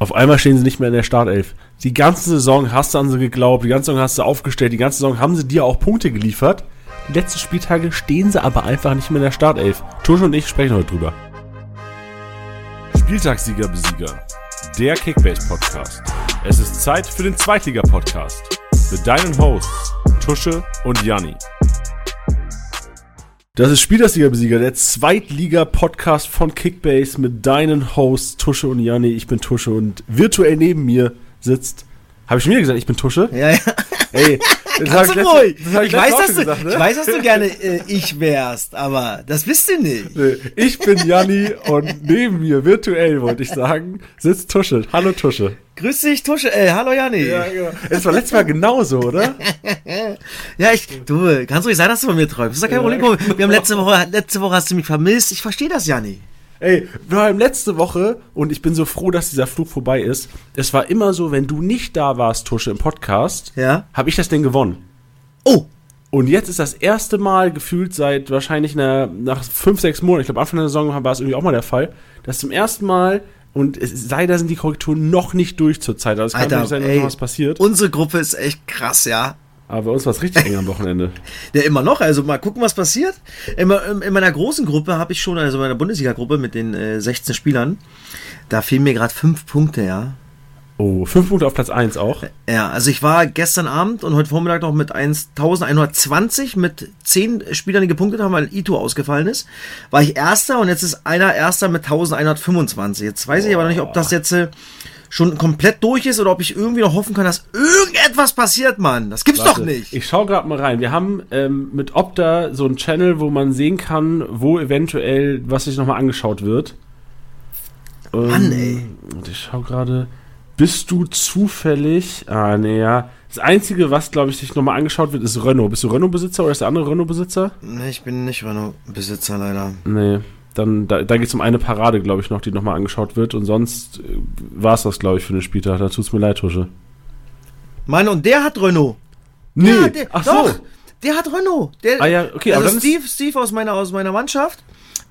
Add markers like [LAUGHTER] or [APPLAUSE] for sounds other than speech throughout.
Auf einmal stehen sie nicht mehr in der Startelf. Die ganze Saison hast du an sie geglaubt, die ganze Saison hast du aufgestellt, die ganze Saison haben sie dir auch Punkte geliefert. Die letzten Spieltage stehen sie aber einfach nicht mehr in der Startelf. Tusch und ich sprechen heute drüber. Spieltagssieger Besieger. Der Kickbase Podcast. Es ist Zeit für den Zweitliga Podcast mit deinen Hosts Tusche und Janni. Das ist Spielersieger-Besieger, der Zweitliga-Podcast von Kickbase mit deinen Hosts Tusche und Janni. Ich bin Tusche und virtuell neben mir sitzt. Habe ich schon wieder gesagt, ich bin Tusche? Ja, ja. Ey, [LAUGHS] das Ganz hab ich, ruhig. letzte, das hab ich, ich, weiß, dass du, gesagt, ne? ich weiß, dass du gerne äh, ich wärst, aber das bist du nicht. Nee, Ich bin Janni und neben mir, virtuell wollte ich sagen, sitzt Tusche. Hallo Tusche. Grüß dich, Tusche. Äh, hallo Janni. Ja, genau. Es war letztes Mal genauso, oder? [LAUGHS] ich, du, kannst ruhig sein, dass du von mir träumst. Das ist ja kein Problem. Wir haben letzte Woche, letzte Woche hast du mich vermisst. Ich verstehe das, Janni. Ey, wir haben letzte Woche und ich bin so froh, dass dieser Flug vorbei ist. Es war immer so, wenn du nicht da warst, Tusche, im Podcast, Ja. habe ich das Ding gewonnen. Oh, Und jetzt ist das erste Mal gefühlt seit wahrscheinlich einer, nach fünf, sechs Monaten, ich glaube Anfang der Saison war es irgendwie auch mal der Fall, dass zum ersten Mal, und es, leider sind die Korrekturen noch nicht durch zur Zeit, also es kann Alter, sein, dass ey. was passiert. unsere Gruppe ist echt krass, ja. Aber bei uns war es richtig eng am Wochenende. [LAUGHS] Ja, immer noch. Also mal gucken, was passiert. In, in, in meiner großen Gruppe habe ich schon, also in meiner Bundesliga-Gruppe mit den äh, 16 Spielern, da fehlen mir gerade fünf Punkte, ja. Oh, fünf Punkte auf Platz eins auch. Ja, also ich war gestern Abend und heute Vormittag noch mit 1120 mit 10 Spielern, die gepunktet haben, weil Ito ausgefallen ist. War ich Erster und jetzt ist einer Erster mit 1125. Jetzt weiß ich aber noch nicht, ob das jetzt äh, schon komplett durch ist oder ob ich irgendwie noch hoffen kann, dass irgendetwas passiert, Mann. Das gibt's doch Warte, nicht. Ich schau gerade mal rein. Wir haben ähm, mit Opta so einen Channel, wo man sehen kann, wo eventuell was sich nochmal angeschaut wird. Ähm, Mann, ey. Und ich schau gerade. Bist du zufällig. Ah, nee, ja. Das Einzige, was, glaube ich, sich nochmal angeschaut wird, ist Renault. Bist du Renault-Besitzer oder ist der andere Renault-Besitzer? Nee, ich bin nicht Renault-Besitzer, leider. Nee. Dann, da, da geht es um eine Parade, glaube ich, noch, die nochmal angeschaut wird. Und sonst war es das, glaube ich, für den Spieltag. Da tut's mir leid, Tusche. Mann, und der hat Renault. Nee, Ja, der, ach doch, so. Der hat Renault. Der, Ah ja, okay, aber also dann ist- Steve, Steve aus meiner, aus meiner Mannschaft,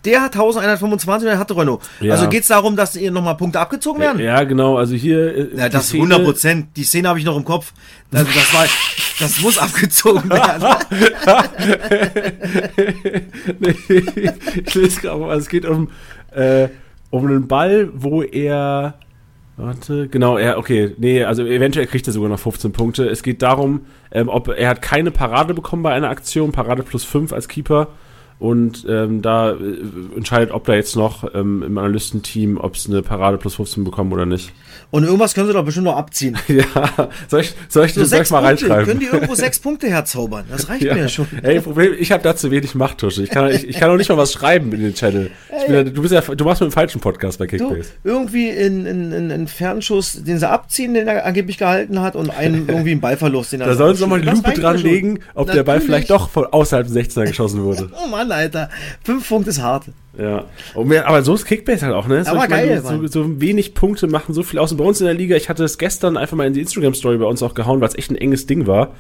der hat 1125 und der hatte Renault. Ja. Also geht's darum, dass ihr nochmal Punkte abgezogen werden? Ja, genau. Also hier. äh, Ja, das Szene- 100 Prozent. Die Szene habe ich noch im Kopf. Also das war, das muss abgezogen werden. [LAUGHS] nee, ich lese gerade mal, es geht um, äh, um einen Ball, wo er. Warte, genau, er, okay, nee, also eventuell kriegt er sogar noch 15 Punkte. Es geht darum, ähm, ob er hat keine Parade bekommen bei einer Aktion, Parade plus 5 als Keeper. Und ähm, da äh, entscheidet, ob da jetzt noch ähm, im Analystenteam, ob es eine Parade plus 15 bekommen oder nicht. Und irgendwas können sie doch bestimmt noch abziehen. [LAUGHS] ja, soll ich, soll ich, So das ich sechs mal Punkte. reinschreiben? Können die irgendwo [LAUGHS] sechs Punkte herzaubern? Das reicht mir ja schon. Ey, Problem, ich habe da zu wenig Machttusche. Ich kann, ich, ich kann auch nicht mal was schreiben in den Channel. Bin ja, du bist ja, du machst mit dem falschen Podcast bei Kickbase. irgendwie in, in, in, in Fernschuss, den sie abziehen, den er angeblich gehalten hat, und einen [LAUGHS] irgendwie einen Ballverlust, den er Da sollen sie nochmal die Das Lupe dranlegen, ob der Ball Natürlich. vielleicht doch von außerhalb des 16er geschossen wurde. Oh Mann, Alter. Fünf Punkte ist hart. Ja. Aber so ist Kickbase halt auch, ne? So, Aber ich meine, geil, so, so wenig Punkte machen so viel aus. Und bei uns in der Liga, ich hatte es gestern einfach mal in die Instagram-Story bei uns auch gehauen, weil es echt ein enges Ding war.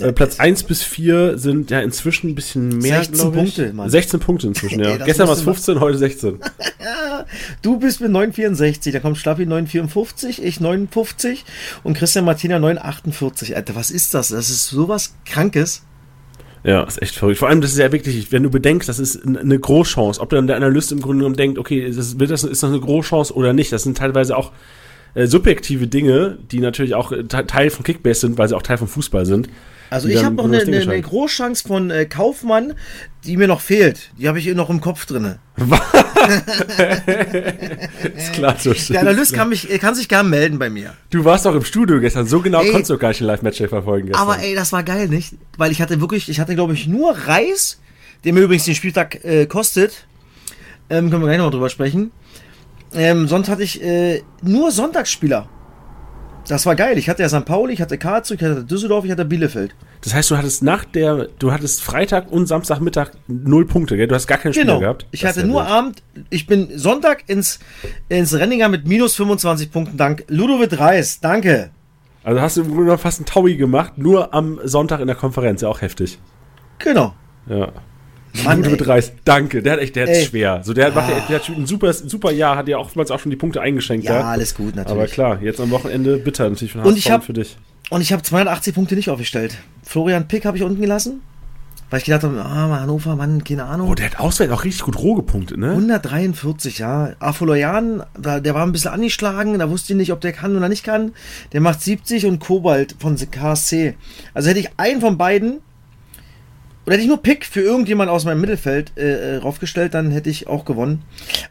Äh, Platz 1 bis 4 sind ja inzwischen ein bisschen mehr, 16 glaube ich. Punkte, Mann. 16 Punkte inzwischen, [LAUGHS] ja. Ey, Gestern war es musst du 15, heute 16. [LAUGHS] Du bist mit 9,64, da kommt Schlappi 9,54, ich 9,50 und Christian Martina 9,48. Alter, was ist das? Das ist sowas Krankes. Ja, ist echt verrückt. Vor allem, das ist ja wirklich, wenn du bedenkst, das ist eine Großchance. Ob dann der Analyst im Grunde genommen denkt, okay, ist das, wird das, ist das eine Großchance oder nicht. Das sind teilweise auch äh, subjektive Dinge, die natürlich auch äh, Te- Teil von Kickbase sind, weil sie auch Teil vom Fußball sind. Also ich habe noch eine, eine, eine. Großchance von äh, Kaufmann, die mir noch fehlt. Die habe ich noch im Kopf drinne. [LAUGHS] Ist klar, so Der Analyst kann, mich, kann sich gern melden bei mir. Du warst doch im Studio gestern, so genau Ey. konntest du gar nicht den Live-Match verfolgen gestern. Aber ey, das war geil, nicht? Weil ich hatte wirklich, ich hatte glaube ich nur Reis, der mir übrigens den Spieltag äh, kostet. Ähm, können wir gleich noch drüber sprechen. Ähm, sonst hatte ich äh, nur Sonntagsspieler. Das war geil. Ich hatte ja St. Pauli, ich hatte Karlsruhe, ich hatte Düsseldorf, ich hatte Bielefeld. das heißt, du hattest nach der, du hattest Freitag und Samstagmittag null Punkte, gell? Du hast gar keine Spieler Genau. gehabt. Ich Das hatte nur wild. Abend, ich bin Sonntag ins, ins Renninger mit minus 25 Punkten dank Ludovic Reis. Danke. Also hast du im Grunde fast einen Taui gemacht, nur am Sonntag in der Konferenz, ja auch heftig. Genau. Ja. Mann, Minute mit Reis. Danke, der hat echt, der hat schwer. So, der, macht, der hat ein super, super Jahr, hat ja oftmals auch schon die Punkte eingeschenkt. Ja, ja. alles gut, natürlich. Aber klar, jetzt am Wochenende bitter natürlich von Und ich hab- für dich. Und ich habe 280 Punkte nicht aufgestellt. Florian Pick habe ich unten gelassen, weil ich gedacht habe, ah, Hannover, Mann, keine Ahnung. Oh, der hat auswärts auch richtig gut roh gepunktet, ne? 143, ja. Afoloyan, da, der war ein bisschen angeschlagen, da wusste ich nicht, ob der kann oder nicht kann. Der macht 70 und Kobalt von KSC. Also hätte ich einen von beiden, oder hätte ich nur Pick für irgendjemand aus meinem Mittelfeld äh, äh, raufgestellt, dann hätte ich auch gewonnen.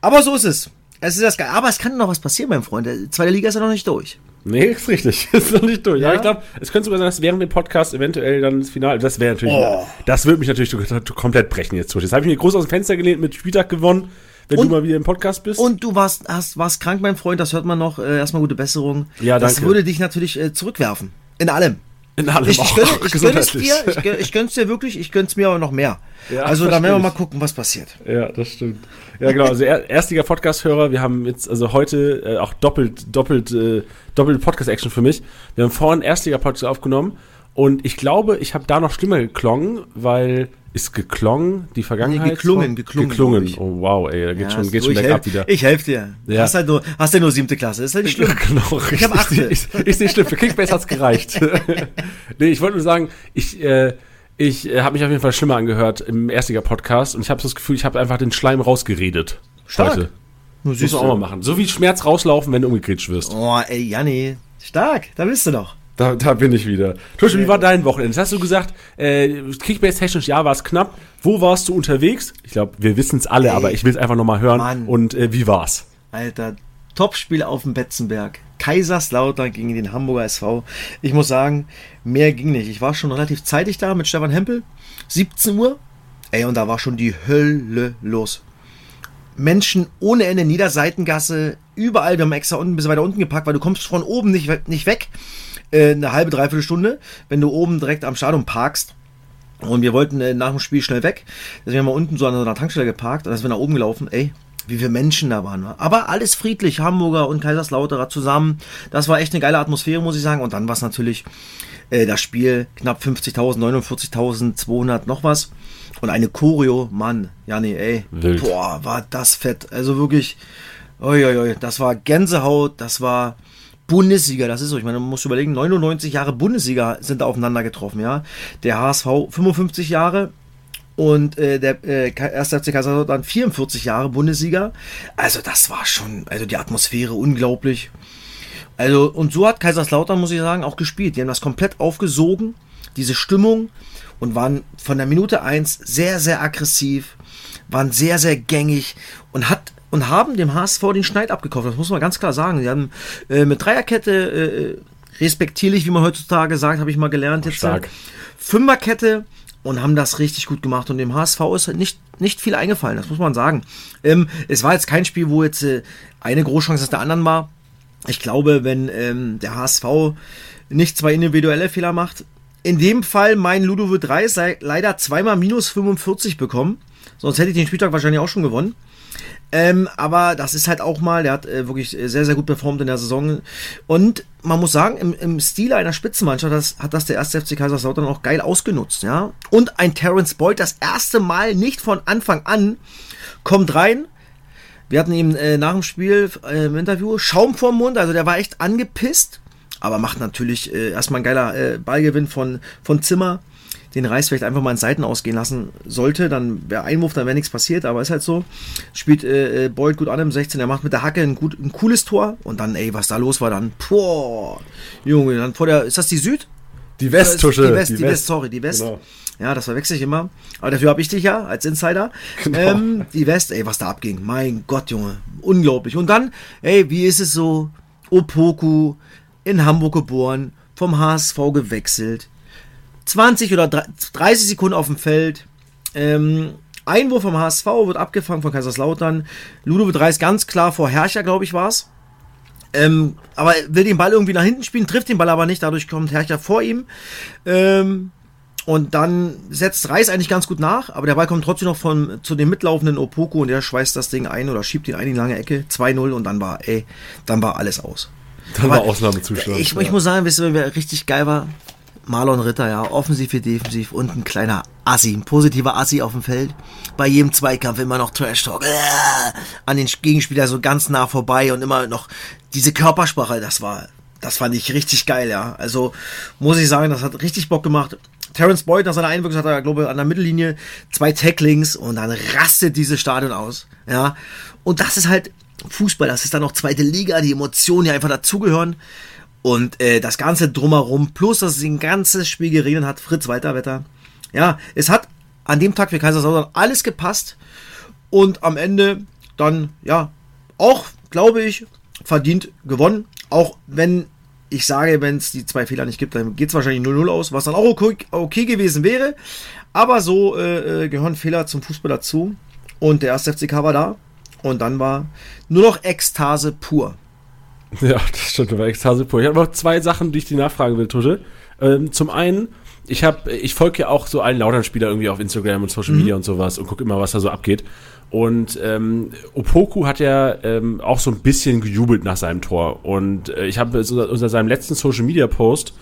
Aber so ist es. Es ist das geil. Aber es kann noch was passieren, mein Freund. Der zweite Liga ist ja noch nicht durch. Nee, ist richtig. [LAUGHS] Ist noch nicht durch. Ja, Ja. ich glaube, es könnte sogar sein, dass während dem Podcast eventuell dann das Finale, das wäre natürlich, Oh. das würde mich natürlich komplett brechen jetzt. Jetzt habe ich mir groß aus dem Fenster gelehnt, mit Spieltag gewonnen, wenn Und- du mal wieder im Podcast bist. Und du warst, hast, warst krank, mein Freund, das hört man noch. Äh, erstmal gute Besserung. Ja, Das danke. würde dich natürlich äh, zurückwerfen. In allem. In allem Ich, [LAUGHS] ich, gönne, ich gönne es dir, ich, gönne- ich gönn's dir wirklich, ich gönn's mir aber noch mehr. Ja, also da werden wir mal gucken, was passiert. Ja, das stimmt. Ja, genau. Also er, erstiger Podcast-Hörer. Wir haben jetzt also heute äh, auch doppelt, doppelt, äh, doppelt Podcast-Action für mich. Wir haben vorhin erstiger Podcast aufgenommen und ich glaube, ich habe da noch schlimmer geklungen, weil ist geklungen die Vergangenheit? Nee, geklungen, geklungen, Geklungen. ich. Oh wow, ey, da geht Ja, schon, so, geht schon ich bergab wieder. Ich helfe dir. Ja. Hast, halt nur, hast ja nur siebte Klasse, ist ja nicht [LAUGHS] schlimm. Genau, richtig. hab achte. [LAUGHS] Ich, ich sehe schlimm. Für Kickbase hat's gereicht. [LAUGHS] nee, ich wollte nur sagen, ich, äh, ich äh, habe mich auf jeden Fall schlimmer angehört im Erstiger Podcast und ich habe das Gefühl, ich habe einfach den Schleim rausgeredet. Stark. Heute. Nur Muss man auch mal machen. So wie Schmerz rauslaufen, wenn du umgekritscht wirst. Oh, ey, Janni. Stark, da bist du doch. Da, da bin ich wieder. Tusche, wie war dein Wochenende? Jetzt hast du gesagt, äh, Kickbase-technisch, ja, war es knapp. Wo warst du unterwegs? Ich glaube, wir wissen es alle, Ey, aber ich will es einfach nochmal hören. Mann. Und äh, wie war's? Alter, Topspiel auf dem Betzenberg. Kaiserslautern gegen den Hamburger SV. Ich muss sagen, mehr ging nicht. Ich war schon relativ zeitig da mit Stefan Hempel. 17 Uhr. Ey, und da war schon die Hölle los. Menschen ohne Ende, Niederseitengasse, überall. Wir haben extra unten bis weiter unten gepackt, weil du kommst von oben nicht, nicht weg. Äh, eine halbe, dreiviertel Stunde, wenn du oben direkt am Stadion parkst. Und wir wollten äh, nach dem Spiel schnell weg. Deswegen haben wir unten so an so einer Tankstelle geparkt und dann sind wir nach oben gelaufen. Ey, wie viele Menschen da waren. wa? Aber alles friedlich, Hamburger und Kaiserslauterer zusammen. Das war echt eine geile Atmosphäre, muss ich sagen. Und dann war es natürlich äh, das Spiel, knapp 50.000, 49.200 noch was. Und eine Choreo, Mann, ja nee, ey. Wild. Boah, war das fett. Also wirklich, oi, oi, oi, das war Gänsehaut, das war Bundesliga, das ist so. Ich meine, man muss überlegen, 99 Jahre Bundesliga sind da aufeinander getroffen, ja. Der HSV 55 Jahre und äh, der äh, 1. FC Kaiserslautern 44 Jahre Bundesliga. Also das war schon, also die Atmosphäre unglaublich. Also und so hat Kaiserslautern, muss ich sagen, auch gespielt. Die haben das komplett aufgesogen, diese Stimmung und waren von der Minute 1 sehr, sehr aggressiv, waren sehr, sehr gängig und hat und haben dem HSV den Schneid abgekauft. Das muss man ganz klar sagen. Sie haben äh, mit Dreierkette äh, respektierlich, wie man heutzutage sagt, habe ich mal gelernt jetzt. Stark. Fünferkette und haben das richtig gut gemacht. Und dem HSV ist nicht, nicht viel eingefallen, das muss man sagen. Ähm, es war jetzt kein Spiel, wo jetzt äh, eine Großchance nach der anderen war. Ich glaube, wenn ähm, der HSV nicht zwei individuelle Fehler macht, in dem Fall mein Ludovic 3 sei leider zweimal minus 45 bekommen. Sonst hätte ich den Spieltag wahrscheinlich auch schon gewonnen. Ähm, aber das ist halt auch mal, der hat äh, wirklich äh, sehr, sehr gut performt in der Saison. Und man muss sagen, im, im Stil einer Spitzenmannschaft das, hat das der erste FC Kaiserslautern auch geil ausgenutzt, ja. Und ein Terence Boyd das erste Mal nicht von Anfang an kommt rein. Wir hatten ihm äh, nach dem Spiel äh, im Interview Schaum vorm Mund, also der war echt angepisst, aber macht natürlich äh, erstmal ein geiler äh, Ballgewinn von, von Zimmer den Reis vielleicht einfach mal in Seiten ausgehen lassen sollte, dann wäre Einwurf, dann wäre nichts passiert, aber ist halt so. Spielt äh, äh, Boyd gut an im 16, er macht mit der Hacke ein, gut, ein cooles Tor und dann, ey, was da los war, dann, boah, Junge, dann vor der, ist das die Süd? Die Westtusche. Die West, die West, sorry, die West. Genau. Ja, das verwechsel ich immer. Aber dafür habe ich dich ja als Insider. Genau. Ähm, die West, ey, was da abging. Mein Gott, Junge. Unglaublich. Und dann, ey, wie ist es so? Opoku in Hamburg geboren, vom HSV gewechselt. 20 oder 30 Sekunden auf dem Feld. Ähm, Einwurf vom HSV wird abgefangen von Kaiserslautern. Ludovic 3 ist ganz klar vor Herrscher, glaube ich, war es. Ähm, aber will den Ball irgendwie nach hinten spielen, trifft den Ball aber nicht, dadurch kommt Herrscher vor ihm. Ähm, und dann setzt Reis eigentlich ganz gut nach, aber der Ball kommt trotzdem noch von, zu dem mitlaufenden Opoko und der schweißt das Ding ein oder schiebt ihn ein in die lange Ecke. 2-0 und dann war, ey, dann war alles aus. Dann Aber war Ausnahmezustand. Ich, ja. ich muss sagen, wisst ihr, wer richtig geil war? Marlon Ritter, ja, offensiv wie defensiv und ein kleiner Assi, ein positiver Assi auf dem Feld. Bei jedem Zweikampf immer noch Trash Talk äh, an den Gegenspieler so ganz nah vorbei und immer noch diese Körpersprache, das war, das fand ich richtig geil, ja. Also muss ich sagen, das hat richtig Bock gemacht. Terence Boyd nach seiner Einwirkung hat er, glaube ich, an der Mittellinie zwei Tacklings und dann rastet dieses Stadion aus, ja. Und das ist halt Fußball, das ist dann noch zweite Liga, die Emotionen, die einfach dazugehören. Und äh, das Ganze drumherum, plus dass es ein ganzes Spiel geregnet hat, Fritz Weiterwetter. Ja, es hat an dem Tag für Kaiserslautern alles gepasst. Und am Ende dann, ja, auch, glaube ich, verdient gewonnen. Auch wenn ich sage, wenn es die zwei Fehler nicht gibt, dann geht es wahrscheinlich 0-0 aus, was dann auch okay, okay gewesen wäre. Aber so äh, äh gehören Fehler zum Fußball dazu. Und der erste FCK war da. Und dann war nur noch Ekstase pur. Ja, [LAUGHS] das stimmt, war Ekstase pur. Ich habe noch zwei Sachen, die ich dir nachfragen will, Tusche. Ähm, zum einen, ich habe, ich folge ja auch so allen Lautern-Spieler irgendwie auf Instagram und Social mhm. Media und sowas und gucke immer, was da so abgeht. Und ähm, Opoku hat ja ähm, auch so ein bisschen gejubelt nach seinem Tor. Und äh, ich habe so, unter seinem letzten Social Media Post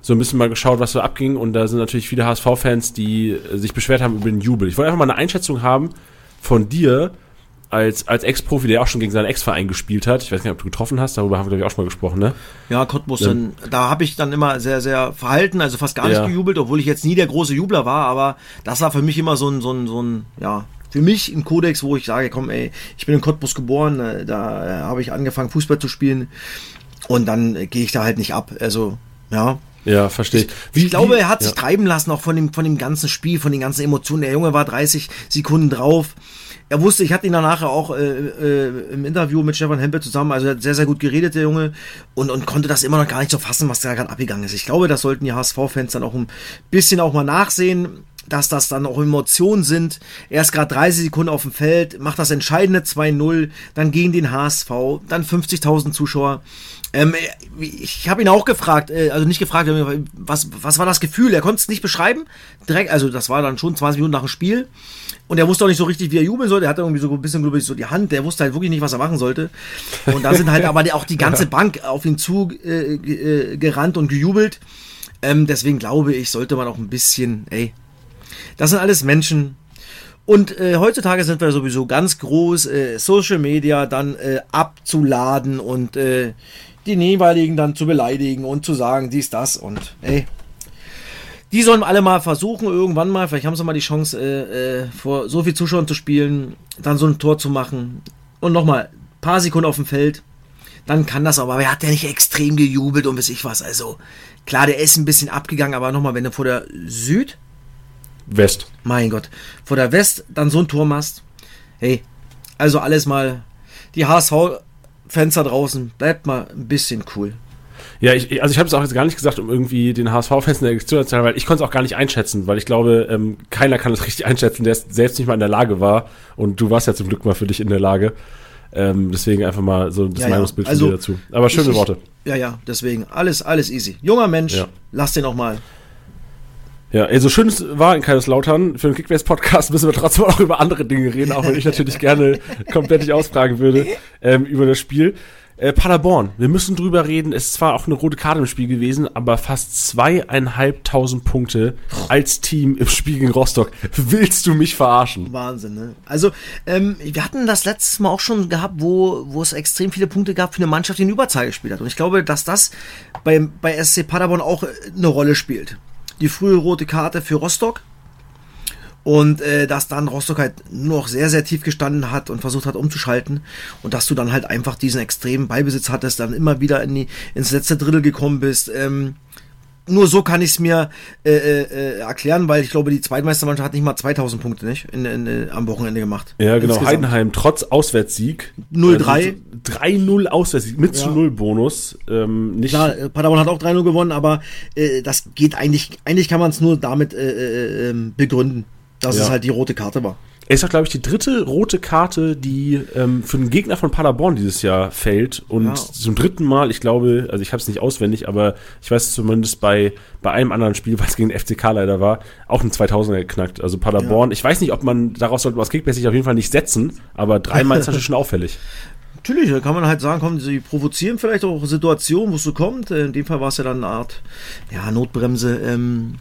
so ein bisschen mal geschaut, was so abging. Und da sind natürlich viele HSV-Fans, die äh, sich beschwert haben über den Jubel. Ich wollte einfach mal eine Einschätzung haben von dir, als, als Ex-Profi, der auch schon gegen seinen Ex-Verein gespielt hat. Ich weiß nicht, ob du getroffen hast, darüber haben wir, glaube ich, auch schon mal gesprochen, ne? Ja, Cottbus, ja. Dann, da habe ich dann immer sehr, sehr verhalten, also fast gar nicht ja. gejubelt, obwohl ich jetzt nie der große Jubler war, aber das war für mich immer so ein, so ein, so ein, ja, für mich ein Kodex, wo ich sage, komm, ey, ich bin in Cottbus geboren, äh, da äh, habe ich angefangen, Fußball zu spielen und dann äh, gehe ich da halt nicht ab. Also, ja, ja, verstehe ich. Wie, ich glaube, er hat sich treiben lassen, auch von dem, von dem ganzen Spiel, von den ganzen Emotionen. Der Junge war 30 Sekunden drauf er wusste, ich hatte ihn danach auch äh, äh, im Interview mit Stefan Hempel zusammen, also er hat sehr, sehr gut geredet, der Junge, und, und konnte das immer noch gar nicht so fassen, was da gerade abgegangen ist. Ich glaube, das sollten die HSV-Fans dann auch ein bisschen auch mal nachsehen, dass das dann auch Emotionen sind. Er ist gerade 30 Sekunden auf dem Feld, macht das entscheidende 2-0, dann gegen den HSV, dann 50.000 Zuschauer. Ähm, ich habe ihn auch gefragt, äh, also nicht gefragt, was, was war das Gefühl? Er konnte es nicht beschreiben. Direkt, also das war dann schon 20 Minuten nach dem Spiel. Und er wusste auch nicht so richtig, wie er jubeln sollte. Er hatte irgendwie so ein bisschen, glaube ich, so die Hand. Der wusste halt wirklich nicht, was er machen sollte. Und da sind halt [LAUGHS] aber auch die ganze Bank auf ihn zu äh, äh, gerannt und gejubelt. Ähm, deswegen glaube ich, sollte man auch ein bisschen, ey, das sind alles Menschen. Und äh, heutzutage sind wir sowieso ganz groß, äh, Social Media dann äh, abzuladen und äh, die jeweiligen dann zu beleidigen und zu sagen, dies, das und ey, die sollen alle mal versuchen, irgendwann mal, vielleicht haben sie mal die Chance, äh, äh, vor so viel Zuschauern zu spielen, dann so ein Tor zu machen. Und nochmal, paar Sekunden auf dem Feld, dann kann das aber. Aber er hat ja nicht extrem gejubelt und weiß ich was. Also, klar, der ist ein bisschen abgegangen, aber nochmal, wenn du vor der Süd. West. Mein Gott. Vor der West dann so ein Tor machst. Hey, also alles mal. Die HSV-Fans da draußen, bleibt mal ein bisschen cool. Ja, ich, also ich habe es auch jetzt gar nicht gesagt, um irgendwie den HSV-Fans in der Reaktion zu weil ich konnte es auch gar nicht einschätzen, weil ich glaube, ähm, keiner kann es richtig einschätzen, der selbst nicht mal in der Lage war. Und du warst ja zum Glück mal für dich in der Lage. Ähm, deswegen einfach mal so das ja, Meinungsbild ja. also, von dir dazu. Aber schöne ich, Worte. Ja, ja, deswegen alles, alles easy. Junger Mensch, ja. lass den auch mal. Ja, ey, so schön war in Kaiserslautern, für den Kickbase-Podcast [LAUGHS] müssen wir trotzdem auch über andere Dinge reden, auch wenn ich natürlich gerne komplett nicht ausfragen würde ähm, über das Spiel. Äh, Paderborn, wir müssen drüber reden. Es ist zwar auch eine rote Karte im Spiel gewesen, aber fast zweieinhalbtausend Punkte als Team im Spiel gegen Rostock. Willst du mich verarschen? Wahnsinn, ne? Also, ähm, wir hatten das letztes Mal auch schon gehabt, wo, wo es extrem viele Punkte gab für eine Mannschaft, die in Überzahl gespielt hat. Und ich glaube, dass das bei, bei SC Paderborn auch eine Rolle spielt. Die frühe rote Karte für Rostock, und äh, dass dann Rostock halt nur noch sehr, sehr tief gestanden hat und versucht hat umzuschalten und dass du dann halt einfach diesen extremen Beibesitz hattest, dann immer wieder in die, ins letzte Drittel gekommen bist. Ähm, nur so kann ich es mir äh, äh, erklären, weil ich glaube, die Zweitmeistermannschaft hat nicht mal 2000 Punkte nicht in, in, in, am Wochenende gemacht. Ja, genau. Insgesamt. Heidenheim trotz Auswärtssieg. 0-3. 3-0 also Auswärtssieg mit ja. zu 0 Bonus. Ähm, nicht Klar, äh, Paderborn hat auch 3-0 gewonnen, aber äh, das geht eigentlich, eigentlich kann man es nur damit äh, äh, ähm, begründen dass ja. es halt die rote Karte war. Es ist auch, glaube ich, die dritte rote Karte, die ähm, für den Gegner von Paderborn dieses Jahr fällt. Und ja. zum dritten Mal, ich glaube, also ich habe es nicht auswendig, aber ich weiß zumindest bei, bei einem anderen Spiel, was gegen den FCK leider war, auch ein 2000er geknackt. Also Paderborn, ja. ich weiß nicht, ob man, daraus sollte man das sich auf jeden Fall nicht setzen, aber dreimal ist natürlich [LAUGHS] schon auffällig. natürlich, da kann man halt sagen, komm, sie provozieren vielleicht auch Situationen, wo es so kommt. Äh, in dem Fall war es ja dann eine Art ja, Notbremse. Ähm,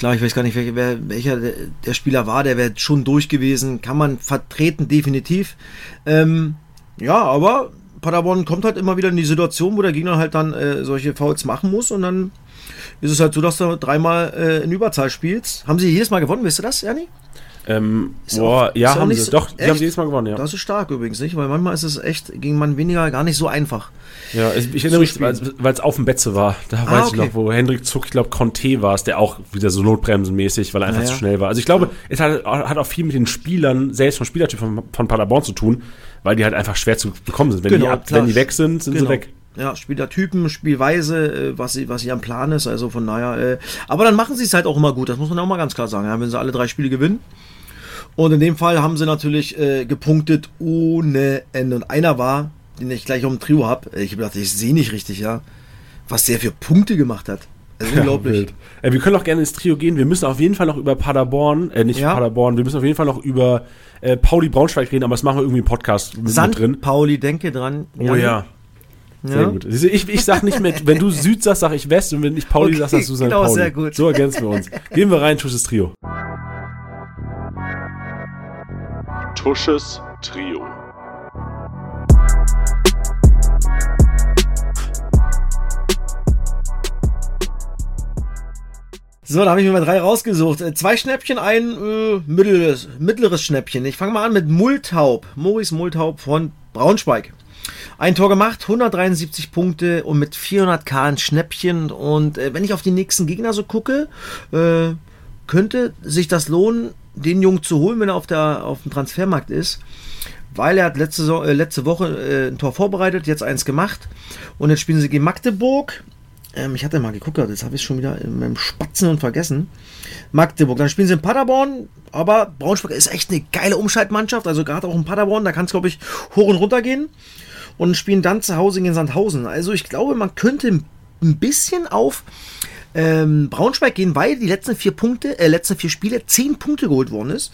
klar, ich weiß gar nicht, welcher, wer, welcher der Spieler war, der wäre schon durch gewesen. Kann man vertreten, definitiv. Ähm, ja, aber Paderborn kommt halt immer wieder in die Situation, wo der Gegner halt dann äh, solche Fouls machen muss und dann ist es halt so, dass du dreimal äh, in Überzahl spielst. Haben sie jedes Mal gewonnen, wisst ihr das, Ernie? Ähm, boah, ja, haben sie. So, Doch, die haben sie jedes Mal gewonnen, ja. Das ist stark übrigens, nicht? Weil manchmal ist es echt gegen man weniger gar nicht so einfach. Ja, ich erinnere mich, weil es auf dem Betze war. Da ah, weiß okay. ich noch, wo Hendrik Zuck, ich glaube, Conte war es, der auch wieder so notbremsenmäßig, weil er einfach naja. zu schnell war. Also ich glaube, ja. es hat, hat, auch viel mit den Spielern, selbst vom Spielertyp von, von Paderborn zu tun, weil die halt einfach schwer zu bekommen sind. Wenn, genau, die, wenn die weg sind, sind genau. sie weg. Ja, Spielertypen, Spielweise, äh, was sie, was am Plan ist, also von daher. Äh, aber dann machen sie es halt auch immer gut, das muss man auch mal ganz klar sagen. Ja, wenn sie alle drei Spiele gewinnen, und in dem Fall haben sie natürlich äh, gepunktet ohne Ende. Und einer war, den ich gleich auf dem Trio habe. Ich habe gedacht, ich sehe nicht richtig, ja. Was der für Punkte gemacht hat. Also unglaublich. Ja, äh, wir können auch gerne ins Trio gehen. Wir müssen auf jeden Fall noch über Paderborn, äh, nicht ja. Paderborn, wir müssen auf jeden Fall noch über äh, Pauli Braunschweig reden, aber das machen wir irgendwie im Podcast mit Sand drin. Pauli, denke dran. Oh ja. Sehr gut. Ich, ich sag nicht mehr, wenn du [LAUGHS] Süd sagst, sag ich West und wenn ich Pauli okay, sagst, sagst du St. Genau, Pauli. Sehr gut. So ergänzen wir uns. [LAUGHS] Gehen wir rein, Tusches Trio. Tusches Trio. So, da habe ich mir mal drei rausgesucht. Äh, zwei Schnäppchen, ein äh, mittleres, mittleres Schnäppchen. Ich fange mal an mit Multaub. Maurice Multaub von Braunschweig. Ein Tor gemacht, 173 Punkte und mit 400k ein Schnäppchen. Und äh, wenn ich auf die nächsten Gegner so gucke, äh, könnte sich das lohnen, den Jungen zu holen, wenn er auf, der, auf dem Transfermarkt ist. Weil er hat letzte, äh, letzte Woche äh, ein Tor vorbereitet, jetzt eins gemacht. Und jetzt spielen sie gegen Magdeburg. Ähm, ich hatte mal geguckt, jetzt habe ich schon wieder in meinem Spatzen und vergessen. Magdeburg. Dann spielen sie in Paderborn, aber Braunschweig ist echt eine geile Umschaltmannschaft. Also gerade auch in Paderborn, da kann es, glaube ich, hoch und runter gehen. Und spielen dann zu Hause gegen Sandhausen. Also ich glaube, man könnte ein bisschen auf ähm, Braunschweig gehen, weil die letzten vier Punkte, äh, letzten vier Spiele zehn Punkte geholt worden ist.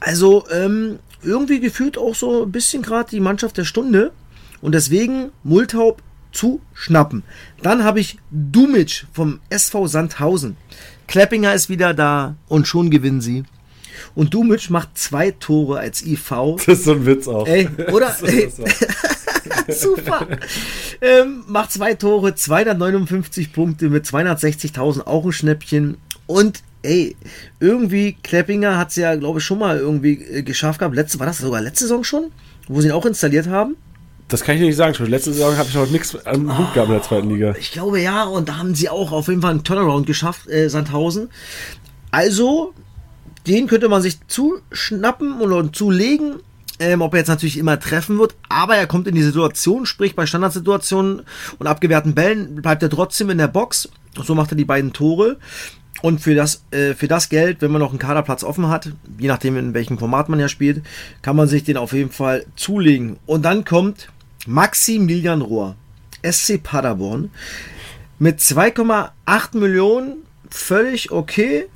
Also ähm, irgendwie gefühlt auch so ein bisschen gerade die Mannschaft der Stunde. Und deswegen Multaub zu schnappen. Dann habe ich Dumic vom SV Sandhausen. Kleppinger ist wieder da und schon gewinnen sie. Und Dumic macht zwei Tore als IV. Das ist so ein Witz auch. Ey, oder? Ey. [LAUGHS] Super. Ähm, macht zwei Tore, 259 Punkte mit 260.000, auch ein Schnäppchen. Und ey, irgendwie, Kleppinger hat es ja, glaube ich, schon mal irgendwie äh, geschafft gehabt. Letzte, war das sogar letzte Saison schon? Wo sie ihn auch installiert haben? Das kann ich nicht sagen. Schon letzte Saison habe ich noch nichts am Hut gehabt in der zweiten Liga. Ich glaube ja, und da haben sie auch auf jeden Fall einen Turnaround geschafft, äh, Sandhausen. Also, den könnte man sich zuschnappen oder zulegen. Ähm, ob er jetzt natürlich immer treffen wird, aber er kommt in die Situation, sprich bei Standardsituationen und abgewehrten Bällen bleibt er trotzdem in der Box. So macht er die beiden Tore. Und für das, äh, für das Geld, wenn man noch einen Kaderplatz offen hat, je nachdem in welchem Format man ja spielt, kann man sich den auf jeden Fall zulegen. Und dann kommt Maximilian Rohr, SC Paderborn, mit 2,8 Millionen, völlig okay.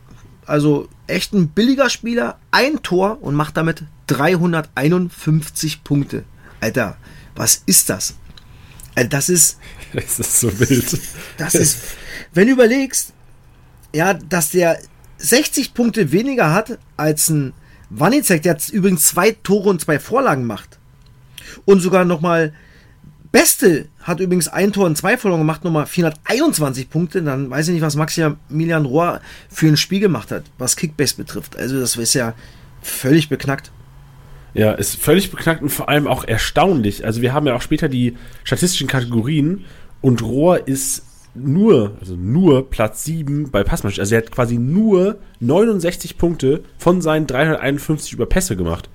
Also echt ein billiger Spieler, ein Tor und macht damit 351 Punkte. Alter, was ist das? Alter, das ist. [LAUGHS] Das ist so wild. Das ist. Wenn du überlegst, ja, dass der 60 Punkte weniger hat als ein Wanizek, der jetzt übrigens zwei Tore und zwei Vorlagen macht. Und sogar nochmal Beste hat übrigens ein Tor und zwei Vorlagen gemacht, nochmal 421 Punkte. Dann weiß ich nicht, was Maximilian Rohr für ein Spiel gemacht hat, was Kickbase betrifft. Also das ist ja völlig beknackt. Ja, ist völlig beknackt und vor allem auch erstaunlich. Also wir haben ja auch später die statistischen Kategorien und Rohr ist nur, also nur Platz 7 bei Passmatch. Also er hat quasi nur 69 Punkte von seinen 351 über Pässe gemacht.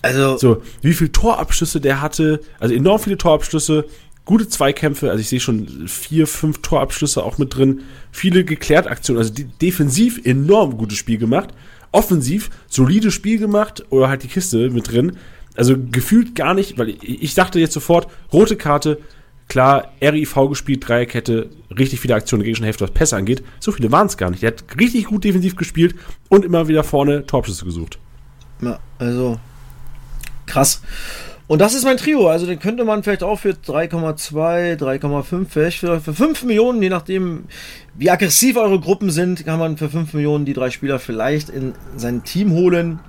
Also. So, wie viele Torabschlüsse der hatte, also enorm viele Torabschlüsse, gute Zweikämpfe, also ich sehe schon vier, fünf Torabschlüsse auch mit drin, viele geklärt Aktionen, also defensiv enorm gutes Spiel gemacht offensiv solides Spiel gemacht oder halt die Kiste mit drin. Also gefühlt gar nicht, weil ich, dachte jetzt sofort, rote Karte, klar, RIV gespielt, Dreierkette, richtig viele Aktionen gegen schon Hälfte, was Pässe angeht. So viele waren es gar nicht. Er hat richtig gut defensiv gespielt und immer wieder vorne Torschüsse gesucht. Ja, also krass. Und das ist mein Trio. Also den könnte man vielleicht auch für 3,2, 3,5, vielleicht für, für 5 Millionen, je nachdem, wie aggressiv eure Gruppen sind, kann man für 5 Millionen die drei Spieler vielleicht in sein Team holen.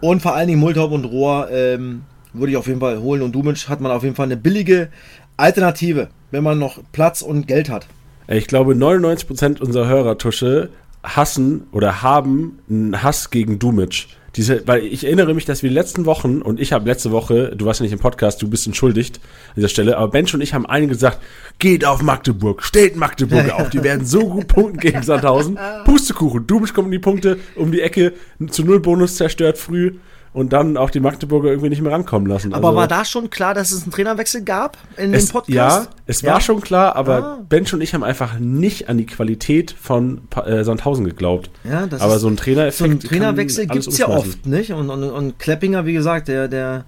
Und vor allen Dingen Multaup und Rohr ähm, würde ich auf jeden Fall holen. Und Dumic hat man auf jeden Fall eine billige Alternative, wenn man noch Platz und Geld hat. Ich glaube, 99% unserer Hörertusche hassen oder haben einen Hass gegen Dumic. Diese, weil ich erinnere mich, dass wir die letzten Wochen, und ich habe letzte Woche, du warst ja nicht im Podcast, du bist entschuldigt an dieser Stelle, aber Bench und ich haben allen gesagt, geht auf Magdeburg, steht Magdeburg auf, die werden so gut punkten gegen Sandhausen. [LAUGHS] Pustekuchen, Dumic kommt in die Punkte, um die Ecke, zu Null Bonus zerstört früh und dann auch die Magdeburger irgendwie nicht mehr rankommen lassen. Aber also, war da schon klar, dass es einen Trainerwechsel gab in es, dem Podcast? Ja, es ja? war schon klar, aber ah. Bench und ich haben einfach nicht an die Qualität von äh, Sandhausen geglaubt. Ja, das aber ist, so ein Trainereffekt. So ein Trainerwechsel gibt es ja oft, nicht? Und, und, und Kleppinger, wie gesagt, der, der,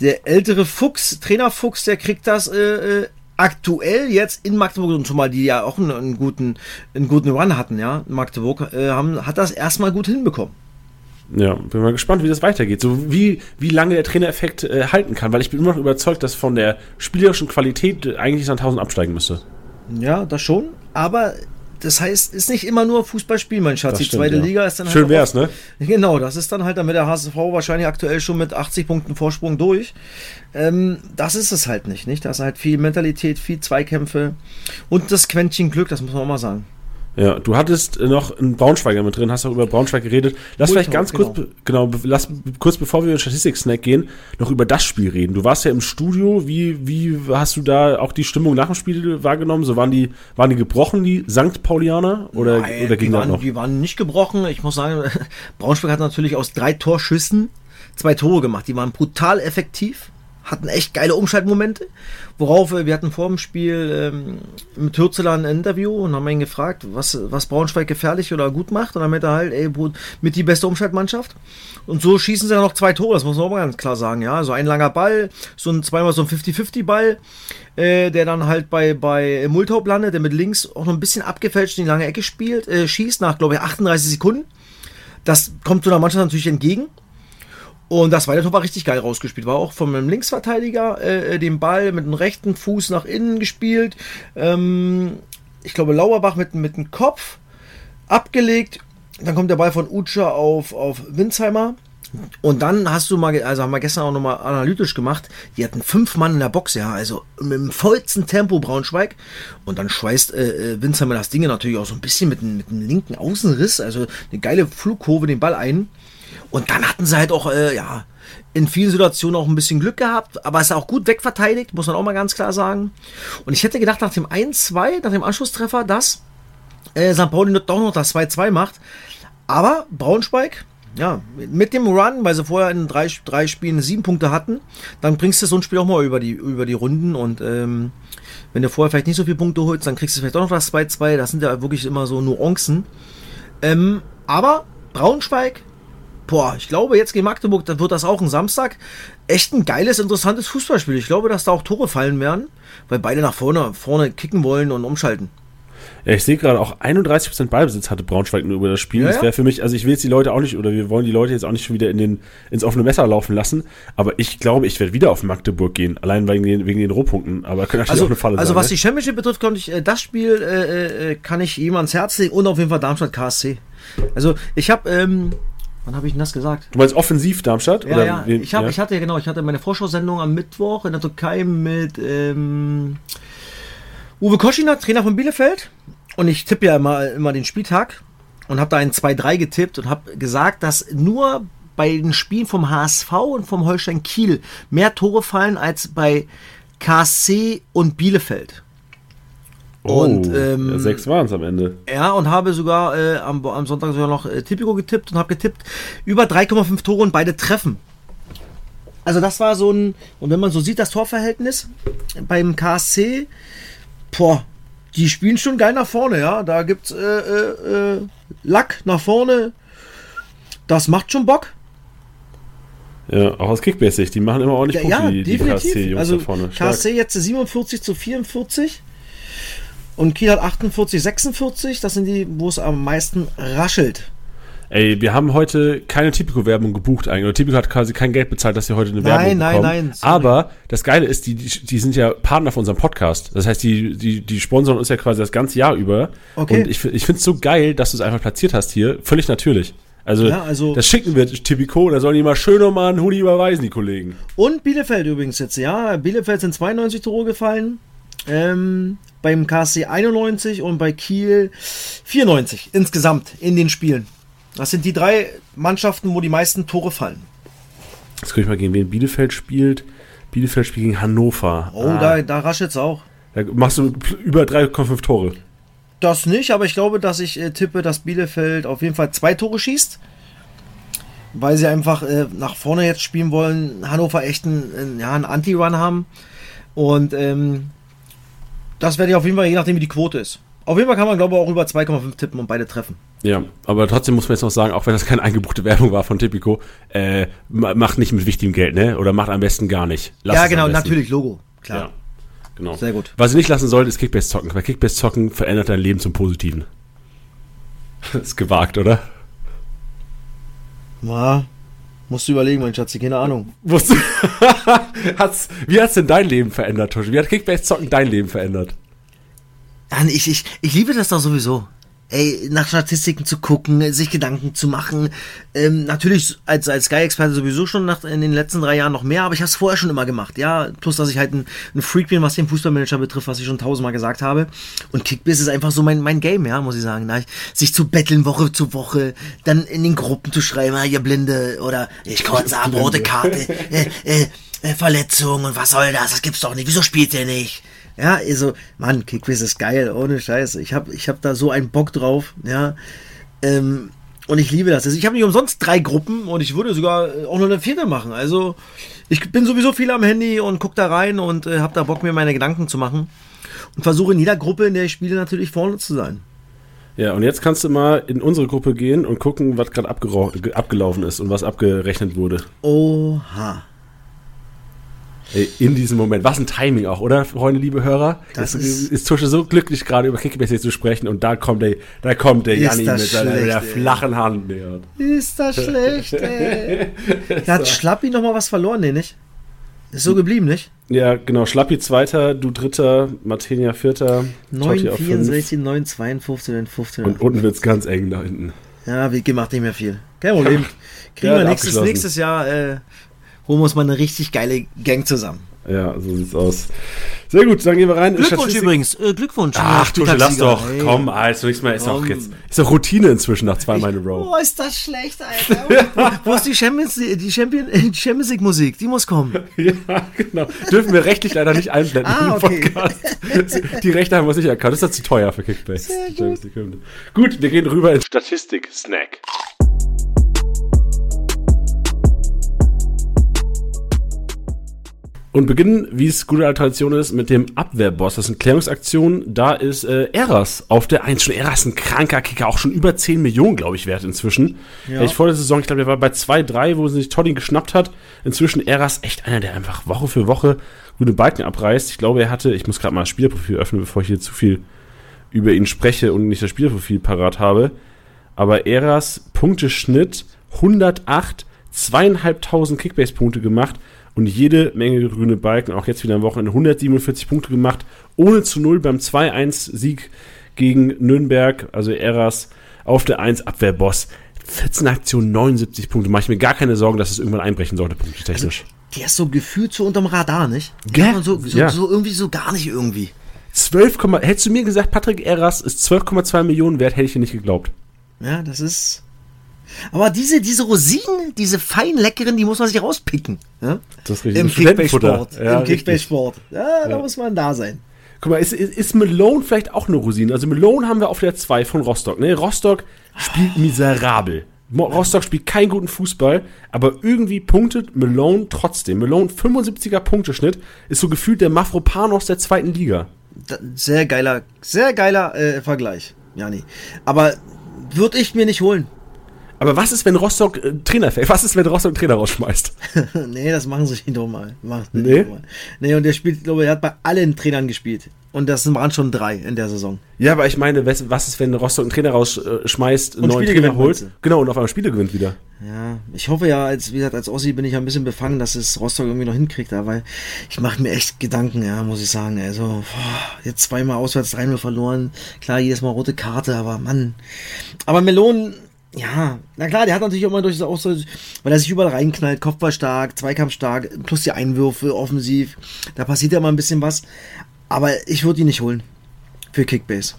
der ältere Fuchs, Trainerfuchs, der kriegt das äh, äh aktuell jetzt in Magdeburg und zumal die ja auch einen, einen, guten, einen guten Run hatten, ja, Magdeburg, äh, haben, hat das erstmal gut hinbekommen. Ja, bin mal gespannt, wie das weitergeht. So wie, wie lange der Trainereffekt äh, halten kann, weil ich bin immer noch überzeugt, dass von der spielerischen Qualität äh, eigentlich Sandhausen absteigen müsste. Ja, das schon. Aber das heißt, ist nicht immer nur Fußballspiel, mein Schatz. Das die zweite ja. Liga ist dann halt. Schön wär's, ne? [LAUGHS] Genau, das ist dann halt damit der HSV wahrscheinlich aktuell schon mit 80 Punkten Vorsprung durch. Ähm, das ist es halt nicht, nicht? Da ist halt viel Mentalität, viel Zweikämpfe und das Quäntchen Glück, das muss man auch mal sagen. Ja, du hattest noch einen Braunschweiger mit drin, hast auch über Braunschweig geredet. Lass Multau, vielleicht ganz genau. kurz, genau, lass kurz bevor wir in Statistik-Snack gehen, noch über das Spiel reden. Du warst ja im Studio, wie, wie hast du da auch die Stimmung nach dem Spiel wahrgenommen? So waren die, waren die gebrochen, die St. Paulianer? Oder, Nein, oder ging die waren, noch? Die waren nicht gebrochen. Ich muss sagen, [LAUGHS] Braunschweig hat natürlich aus drei Torschüssen zwei Tore gemacht. Die waren brutal effektiv hatten echt geile Umschaltmomente. Worauf wir hatten vor dem Spiel ähm, mit Hürzeler ein Interview und haben ihn gefragt, was, was Braunschweig gefährlich oder gut macht. Und dann meinte er halt, ey, mit die beste Umschaltmannschaft. Und so schießen sie ja noch zwei Tore, das muss man auch mal ganz klar sagen. Ja, so ein langer Ball, so ein zweimal so ein 50-50-Ball, äh, der dann halt bei, bei Multaup landet, der mit links auch noch ein bisschen abgefälscht in die lange Ecke spielt, äh, schießt nach, glaube ich, 38 Sekunden. Das kommt so einer Mannschaft natürlich entgegen. Und das zweite Tor war richtig geil rausgespielt. War auch von einem Linksverteidiger äh, äh, den Ball mit dem rechten Fuß nach innen gespielt. Ähm, ich glaube, Lauerbach mit, mit dem Kopf abgelegt. Dann kommt der Ball von Utscher auf, auf Winsheimer. Und dann hast du mal, also haben wir gestern auch nochmal analytisch gemacht, die hatten fünf Mann in der Box, ja, also mit dem vollsten Tempo Braunschweig. Und dann schweißt äh, äh Winsheimer das Ding natürlich auch so ein bisschen mit, mit dem linken Außenriss, also eine geile Flugkurve den Ball ein. Und dann hatten sie halt auch, äh, ja, in vielen Situationen auch ein bisschen Glück gehabt, aber ist auch gut wegverteidigt, muss man auch mal ganz klar sagen. Und ich hätte gedacht, nach dem 1-2, nach dem Anschlusstreffer, dass äh, St. Pauli doch noch das 2-2 macht. Aber Braunschweig, ja, mit dem Run, weil sie vorher in drei, drei Spielen sieben Punkte hatten, dann bringst du so ein Spiel auch mal über die, über die Runden und ähm, wenn du vorher vielleicht nicht so viele Punkte holst, dann kriegst du vielleicht auch noch das 2-2. Das sind ja wirklich immer so Nuancen. Ähm, aber Braunschweig boah, ich glaube, jetzt gegen Magdeburg, dann wird das auch ein Samstag. Echt ein geiles, interessantes Fußballspiel. Ich glaube, dass da auch Tore fallen werden, weil beide nach vorne, vorne kicken wollen und umschalten. Ja, ich sehe gerade auch 31% Ballbesitz hatte Braunschweig nur über das Spiel. Ja, das wäre für mich, also ich will jetzt die Leute auch nicht, oder wir wollen die Leute jetzt auch nicht schon wieder in den, ins offene Messer laufen lassen, aber ich glaube, ich werde wieder auf Magdeburg gehen, allein wegen den, wegen den Rohpunkten, aber könnte also, auch eine Falle also sein. Also was ne? die Championship betrifft, kann ich, äh, das Spiel äh, äh, kann ich ihm ans Herz legen und auf jeden Fall Darmstadt KSC. Also ich habe ähm, Wann habe ich denn das gesagt? Du meinst offensiv Darmstadt? Ja, ja. ich, hab, ja. ich hatte genau, ich hatte meine Vorschau-Sendung am Mittwoch in der Türkei mit ähm, Uwe Koschina, Trainer von Bielefeld. Und ich tippe ja immer, immer den Spieltag und habe da ein 2-3 getippt und habe gesagt, dass nur bei den Spielen vom HSV und vom Holstein Kiel mehr Tore fallen als bei KC und Bielefeld. Oh, und, ähm, ja, sechs waren es am Ende. Ja, und habe sogar äh, am, am, Sonntag sogar noch äh, Tipico getippt und habe getippt über 3,5 Tore und beide treffen. Also das war so ein, und wenn man so sieht, das Torverhältnis beim KSC, boah, die spielen schon geil nach vorne, ja. Da gibt's äh, äh, äh Lack nach vorne. Das macht schon Bock. Ja, auch aus Kickbase-Sicht. Die machen immer ordentlich Punkte, ja, die, die KSC-Jungs also, da vorne. Stark. KSC jetzt 47 zu 44. Und Kiel hat 48, 46. Das sind die, wo es am meisten raschelt. Ey, wir haben heute keine Tipico-Werbung gebucht eigentlich. Oder Tipico hat quasi kein Geld bezahlt, dass wir heute eine Nein, Werbung nein, bekommen. nein, sorry. Aber das Geile ist, die, die, sind ja Partner von unserem Podcast. Das heißt, die, die, die sponsern uns ja quasi das ganze Jahr über. Okay. Und ich, ich finde es so geil, dass du es einfach platziert hast hier. Völlig natürlich. Also, Ja, also- das schicken wir Tipico, da sollen die mal schön nochmal einen Huni überweisen, die Kollegen. Und Bielefeld übrigens jetzt, ja. Bielefeld sind 92 Tore gefallen. Ähm, beim KSC 91 und bei Kiel 94 insgesamt in den Spielen. Das sind die drei Mannschaften, wo die meisten Tore fallen. Jetzt guck ich mal, gegen wen Bielefeld spielt. Bielefeld spielt gegen Hannover. Oh, Ah, da, da raschelt's auch. da machst du über 3,5 Tore. Das nicht, aber ich glaube, dass ich äh, tippe, dass Bielefeld auf jeden Fall zwei Tore schießt. Weil sie einfach äh, nach vorne jetzt spielen wollen. Hannover echt einen, einen, ja, einen Anti-Run haben. Und ähm, das werde ich auf jeden Fall, je nachdem wie die Quote ist. Auf jeden Fall kann man, glaube ich, auch über 2,5 tippen und beide treffen. Ja, aber trotzdem muss man jetzt noch sagen, auch wenn das keine eingebuchte Werbung war von Tipico, äh, ma- macht nicht mit wichtigem Geld, ne? Oder macht am besten gar nicht. Lass ja, genau, natürlich, Logo. Klar. Ja, genau. Sehr gut. Was ihr nicht lassen sollt, ist Kickbase zocken, weil Kickbase zocken verändert dein Leben zum Positiven. [LAUGHS] ist gewagt, oder? Ja, musst du überlegen, mein Schatz, keine Ahnung. Du? [LAUGHS] hat's, wie hat's denn dein Leben verändert, Toshi? Wie hat Kickbase zocken dein Leben verändert? Ich, ich, ich liebe das doch sowieso. Ey, nach Statistiken zu gucken, sich Gedanken zu machen. Ähm, natürlich als, als Sky-Experte sowieso schon nach, in den letzten drei Jahren noch mehr, aber ich habe es vorher schon immer gemacht. Ja, plus, dass ich halt ein, ein Freak bin, was den Fußballmanager betrifft, was ich schon tausendmal gesagt habe. Und Kickbiss ist einfach so mein, mein Game, ja, muss ich sagen. Da ich, sich zu betteln Woche zu Woche, dann in den Gruppen zu schreiben, ah, ihr Blinde, oder ich kotze ab, rote Karte, äh, äh, äh, Verletzung und was soll das? Das gibt's doch nicht. Wieso spielt ihr nicht? Ja, also, Mann, Kickbiss ist geil, ohne Scheiße. Ich hab, ich hab da so einen Bock drauf, ja. Ähm, und ich liebe das. Also ich habe nicht umsonst drei Gruppen und ich würde sogar äh, auch noch eine vierte machen. Also ich bin sowieso viel am Handy und guck da rein und äh, habe da Bock, mir meine Gedanken zu machen. Und versuche in jeder Gruppe, in der ich spiele, natürlich vorne zu sein. Ja, und jetzt kannst du mal in unsere Gruppe gehen und gucken, was gerade abgelaufen ist und was abgerechnet wurde. Oha. Ey, in diesem Moment. Was ein Timing auch, oder, Freunde, liebe Hörer? Das ist, ist- ist Tusche so glücklich, gerade über Kickbase zu sprechen und da kommt der, da kommt der Janni mit seiner mit der ey. flachen Hand näher. Ist das schlecht, [LAUGHS] ey. Da hat Schlappi noch mal was verloren, nee, nicht? Ist so geblieben, nicht? Ja, genau. Schlappi Zweiter, du Dritter, Martinia Vierter, Totti auf fünf. 9,64, 9,52 und 15. Und unten wird's ganz eng da hinten. Ja, wie gemacht nicht mehr viel. Kein Problem. Kriegen Ja, wir nächstes, nächstes Jahr, äh, holen wir uns mal eine richtig geile Gang zusammen. Ja, so sieht's aus. Sehr gut, dann gehen wir rein. in Glückwunsch Statistik. übrigens, äh, Glückwunsch. Ach, Tusche, lass doch. Hey. Komm, also nichts mehr. Ist doch jetzt, ist doch Routine inzwischen nach zweimal in a row. Oh, ist das schlecht, Alter. [LAUGHS] Wo ist die Champions, die Champion, die Champions League Musik? Die muss kommen. [LAUGHS] Ja, genau. Dürfen wir rechtlich leider nicht einblenden Ah, okay. Podcast. [LAUGHS] Die Rechte haben wir nicht erkannt. Das ist ja zu teuer für Kickbase. League Hymne. Gut, wir gehen rüber in Statistik-Snack. Und beginnen, wie es gute Tradition ist, mit dem Abwehrboss. Das sind Klärungsaktionen. Da ist äh, Eras auf der 1. Schon Eras ein kranker Kicker, auch schon über 10 Millionen, glaube ich, wert inzwischen. Ja. Ich vor der Saison, ich glaube, der war bei 2, 3, wo sich Toddy geschnappt hat. Inzwischen Eras echt einer, der einfach Woche für Woche gute Balken abreißt. Ich glaube, er hatte, ich muss gerade mal das Spielerprofil öffnen, bevor ich hier zu viel über ihn spreche und nicht das Spielerprofil parat habe. Aber Eras Punkteschnitt 108, zweieinhalbtausend Kickbase-Punkte gemacht und jede Menge grüne Balken. Auch jetzt wieder am Wochenende 147 Punkte gemacht, ohne zu null beim 2-1-Sieg gegen Nürnberg. Also Eras auf der 1 Abwehrboss. 14 Aktionen, 79 Punkte. Mache ich mir gar keine Sorgen, dass es irgendwann einbrechen sollte, punktetechnisch. Der ist so gefühlt so unterm Radar, nicht? Ja, so, so, ja. so irgendwie so gar nicht irgendwie. 12, hättest du mir gesagt, Patrick Eras ist 12,2 Millionen wert, hätte ich dir nicht geglaubt. Ja, das ist. Aber diese, diese Rosinen, diese fein leckeren, die muss man sich rauspicken. Ja? Das ist richtig. Im. Kickbase-Sport. Ja, Im richtig. Kickbase-Sport. Ja, da muss man da sein. Guck mal, ist, ist, Malone vielleicht auch eine Rosine? Also Malone haben wir auf der 2 von Rostock. Ne? Rostock spielt miserabel. Rostock spielt keinen guten Fußball, aber irgendwie punktet Malone trotzdem. Malone 75er Punkteschnitt ist so gefühlt der Mafropanos der zweiten Liga. Sehr geiler, sehr geiler äh, Vergleich, Jani. Aber würde ich mir nicht holen. Aber was ist, wenn Rostock äh, Trainer fällt? Was ist, wenn Rostock Trainer rausschmeißt? [LAUGHS] nee, das machen sie nicht nochmal. Nee? Nee, und der spielt, glaube ich, er hat bei allen Trainern gespielt. Und das waren schon drei in der Saison. Ja, aber ich meine, was was ist, wenn Rostock einen Trainer rausschmeißt, einen Und neuen Spiele Trainer holt? Genau, und auf einmal Spiele gewinnt wieder. Ja, ich hoffe ja, als, wie gesagt, als Ossi bin ich ja ein bisschen befangen, dass es Rostock irgendwie noch hinkriegt, aber ich mache mir echt Gedanken, ja, muss ich sagen. Also, boah, jetzt zweimal auswärts 3-0 verloren. Klar, jedes Mal rote Karte, aber Mann. Aber Melon, ja, na klar, der hat natürlich auch mal durch das auch so, weil er sich überall reinknallt, Kopfball stark, Zweikampf stark, plus die Einwürfe offensiv. Da passiert ja mal ein bisschen was. Aber ich würde ihn nicht holen. Für Kickbase.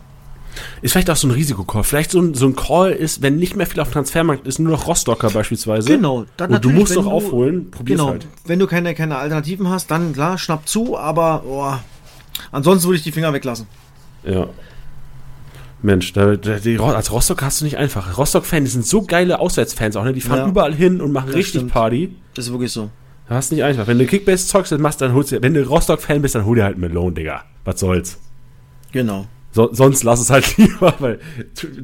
Ist vielleicht auch so ein Risikocall. Vielleicht so ein, so ein Call ist, wenn nicht mehr viel auf dem Transfermarkt ist, nur noch Rostocker beispielsweise. Genau, dann Und du musst doch du- aufholen, probier's Genau, halt. wenn du keine, keine Alternativen hast, dann klar, schnapp zu, aber boah, ansonsten würde ich die Finger weglassen. Ja. Mensch, da, die, als Rostock hast du nicht einfach. Rostock-Fans sind so geile Auswärtsfans auch, ne? Die fahren Ja. überall hin und machen Das richtig stimmt. Party. Das ist wirklich so. Da hast du nicht einfach. Wenn du Kickbase-Zeugs machst, dann holst du, wenn du Rostock-Fan bist, dann hol dir halt einen Melon, Digga. Was soll's. Genau. So, sonst lass es halt [LAUGHS] lieber, weil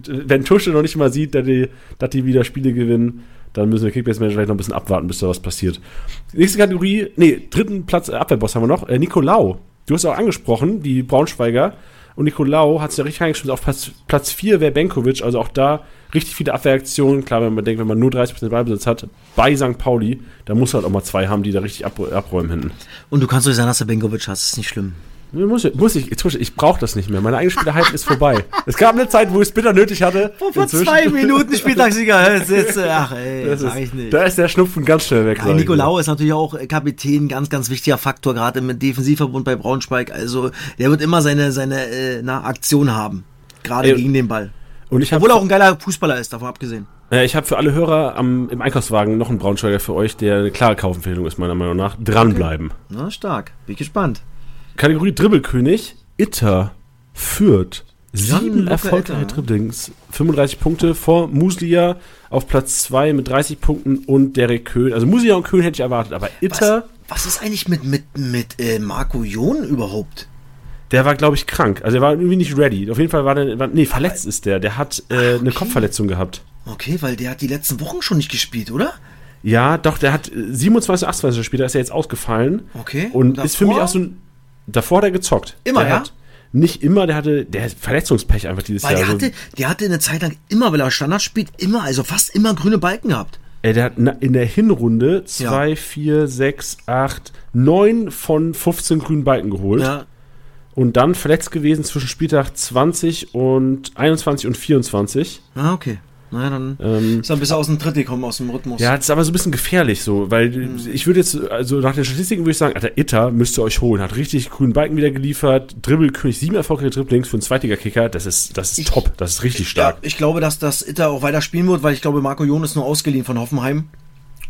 wenn Tusche noch nicht mal sieht, dass die, dass die wieder Spiele gewinnen, dann müssen wir Kickbase-Manager vielleicht noch ein bisschen abwarten, bis da was passiert. Nächste Kategorie, nee, dritten Platz äh, Abwehrboss haben wir noch, äh, Nicolau. Du hast auch angesprochen, die Braunschweiger. Und Nicolau hat sich ja richtig reingeschrieben. Auf Platz, Platz 4 wäre Benkovic, also auch da richtig viele Abwehraktionen. Klar, wenn man denkt, wenn man nur 30% Ballbesitz hat, bei St. Pauli, da muss halt auch mal zwei haben, die da richtig ab, abräumen hinten. Und du kannst doch sagen, dass du Benkovic hast, ist nicht schlimm. Nee, Muss ich, muss ich, ich, ich brauche das nicht mehr. Meine eigene Spielerheit ist vorbei. Es gab eine Zeit, wo ich es bitter nötig hatte. Inzwischen- Spieltagssieger, jetzt, jetzt, ach ey, Das sag ist, ich nicht. Da ist der Schnupfen ganz schnell weg. Ja, Nicolau ist natürlich auch äh, Kapitän, ganz, ganz wichtiger Faktor, gerade im Defensivverbund bei Braunschweig. Also, der wird immer seine, seine äh, na, Aktion haben. Gerade Ey, gegen den Ball. Und ich habe Obwohl er auch ein geiler Fußballer ist, davon abgesehen. äh, ich hab für alle Hörer am, im Einkaufswagen noch einen Braunschweiger für euch, der eine klare Kaufempfehlung ist, meiner Meinung nach. Dranbleiben. Na, stark. Bin ich gespannt. Kategorie Dribbelkönig. Itter führt. Sieben erfolgreiche. Dribblings. 35 Punkte vor Muslia auf Platz 2 mit 30 Punkten und Derek Köhn. Also Muslia und Köhn hätte ich erwartet, aber Itter, Was ist eigentlich mit, mit, mit äh, Marco Jon überhaupt? der war, glaube ich, krank. Also er war irgendwie nicht ready. Auf jeden Fall war der, war, nee, verletzt ist der. Der hat äh, eine Kopfverletzung gehabt. Okay, weil der hat die letzten Wochen schon nicht gespielt, oder? Ja, doch, der hat äh, 27, 28 Spieler, ist er jetzt ausgefallen. Okay. Und ist für mich auch so ein. Davor hat er gezockt. Immer, der ja? Hat, nicht immer, der hatte, der hat Verletzungspech einfach dieses Weil Jahr. der hatte, der hatte eine Zeit lang immer, weil er Standard spielt, immer, also fast immer grüne Balken gehabt. ey, der hat in der Hinrunde 2, 4, 6, 8, 9 von 15 grünen Balken geholt. Ja. Und dann verletzt gewesen zwischen Spieltag 20 und 21 und 24. Ah, okay. Naja, dann Ähm, ist er ein bisschen aus dem Tritt gekommen, aus dem Rhythmus. Ja, das ist aber so ein bisschen gefährlich so, weil Hm. ich würde jetzt, also nach den Statistiken würde ich sagen, Alter, Itter müsst ihr euch holen. Hat richtig grünen Balken wieder geliefert, Dribbelkönig, sieben erfolgreiche Dribblings für einen Zweitliga-Kicker, das ist, das ist Ich- top, das ist richtig Ja, stark. ich glaube, dass das Itter auch weiter spielen wird, weil ich glaube, Marco Jon ist nur ausgeliehen von Hoffenheim.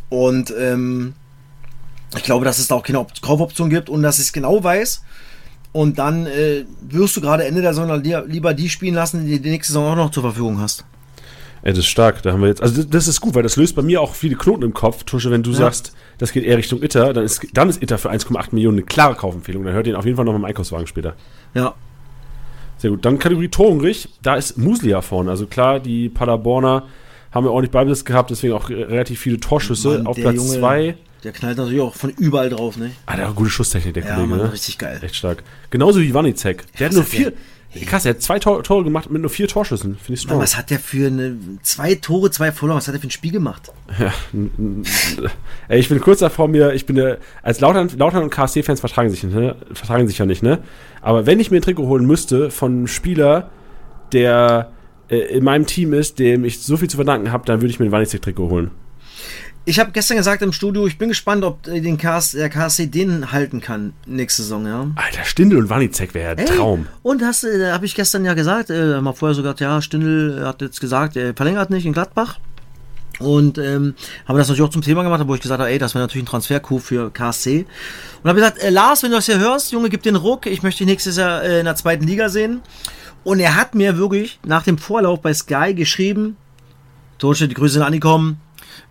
Und ähm, ich glaube, dass es da auch keine Op Kaufoption gibt und dass ich es genau weiß. Und dann äh, wirst du gerade Ende der Saison li- lieber die spielen lassen, die die nächste Saison auch noch zur Verfügung hast. Ey, das ist stark, da haben wir jetzt, also das, ist gut, weil das löst bei mir auch viele Knoten im Kopf. Tusche, wenn du Ja. sagst, das geht eher Richtung Itter, dann ist, dann ist Itter für 1,8 Millionen eine klare Kaufempfehlung. Dann hört ihr ihn auf jeden Fall noch im Einkaufswagen später. Ja. Sehr gut. Dann Kategorie Torhungrig, da ist Muslia vorne. Also klar, die Paderborner haben ja ordentlich Beibesitz gehabt, deswegen auch re- relativ viele Torschüsse. Mann, auf Platz Junge- 2. Der knallt natürlich auch von überall drauf, ne? Ah, der hat gute Schusstechnik, der Ja, Kollege, Mann, ne? richtig geil. Echt stark. Genauso wie Wanizek. Der hat nur vier. Krass, er hat zwei Tor Tore gemacht mit nur vier Torschüssen. Finde ich Mann, strong. was hat der für eine zwei Tore, zwei Vorlagen, was hat der für ein Spiel gemacht? Ja, ey, ich bin kurz davor mir, ich bin der, als Lautern, Lautern und KSC-Fans vertragen sich, ne? vertragen sich ja nicht, ne? Aber wenn ich mir ein Trikot holen müsste von einem Spieler, der äh, in meinem Team ist, dem ich so viel zu verdanken habe, dann würde ich mir ein Wanizek-Trikot holen. Ich habe gestern gesagt im Studio, ich bin gespannt, ob äh, den KS, der KSC den halten kann nächste Saison, ja. Alter, Stindel und Wanizek wäre ja Ey, Traum. Und hast, äh, habe ich gestern ja gesagt, äh, mal vorher sogar, ja, Stindl hat jetzt gesagt, er verlängert nicht in Gladbach. Und ähm, haben das natürlich auch zum Thema gemacht, wo ich gesagt habe, ey, das wäre natürlich ein Transfer-Coup für KSC. Und habe gesagt, äh, Lars, wenn du das hier hörst, Junge, gib den Ruck, ich möchte dich nächstes Jahr äh, in der zweiten Liga sehen. Und er hat mir wirklich nach dem Vorlauf bei Sky geschrieben, Torstedt, die Grüße sind angekommen,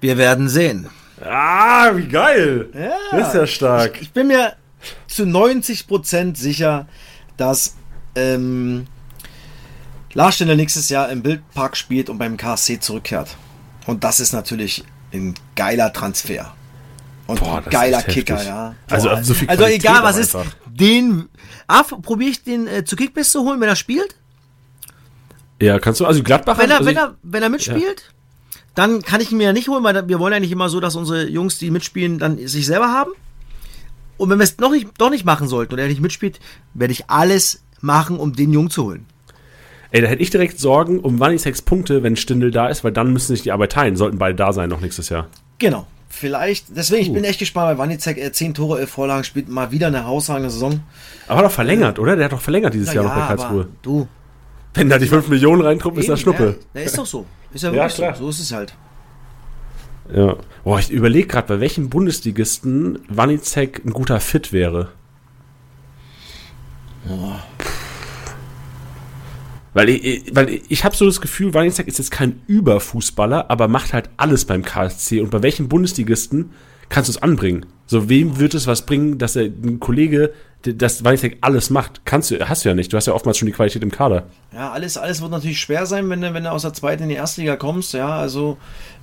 wir werden sehen. Ah, wie geil. Ja. Das ist ja stark. Ich bin mir zu 90% sicher, dass ähm, Lars Stindl nächstes Jahr im Bildpark spielt und beim KSC zurückkehrt. Und das ist natürlich ein geiler Transfer. Und Boah, ein geiler Kicker, heftig. ja. Also, Boah. so viel also Qualität egal was ist, den. Ah, probiere ich den äh, zu Kickbiss zu holen, wenn er spielt? Ja, kannst du, also Gladbach Wenn er, also wenn er, wenn er mitspielt, dann kann ich ihn mir ja nicht holen, weil wir wollen ja nicht immer so, dass unsere Jungs, die mitspielen, dann sich selber haben. Und wenn wir es noch nicht, doch nicht machen sollten und er nicht mitspielt, werde ich alles machen, um den Jungen zu holen. Ey, da hätte ich direkt Sorgen um Wannisex Punkte, wenn Stindel da ist, weil dann müssen sich die Arbeit teilen, sollten beide da sein noch nächstes Jahr. Genau. Vielleicht, deswegen, ich Uh. bin echt gespannt, weil Wanizek äh, 10 Tore, 11 Vorlagen spielt mal wieder eine herausragende Saison. Aber hat doch verlängert, oder? Der hat doch verlängert dieses Jahr noch bei Karlsruhe. du. Wenn da die 5 Millionen reintruppen, ist das Schnuppe. Ja, ja, ist doch so. Ist ja Ja, klar. so. So ist es halt. Ja. Boah, ich überlege gerade, bei welchem Bundesligisten Wanizek ein guter Fit wäre. Weil ich, weil ich, habe so das Gefühl, Wanizek ist jetzt kein Überfußballer, aber macht halt alles beim KSC. Und bei welchem Bundesligisten kannst du es anbringen? So, wem wird es was bringen, dass er ein Kollege, der- dass Wanizek alles macht? Kannst du, hast du ja nicht. Du hast ja oftmals schon die Qualität im Kader. Ja, alles, alles wird natürlich schwer sein, wenn du, wenn du aus der zweiten in die erste Liga kommst. Ja, also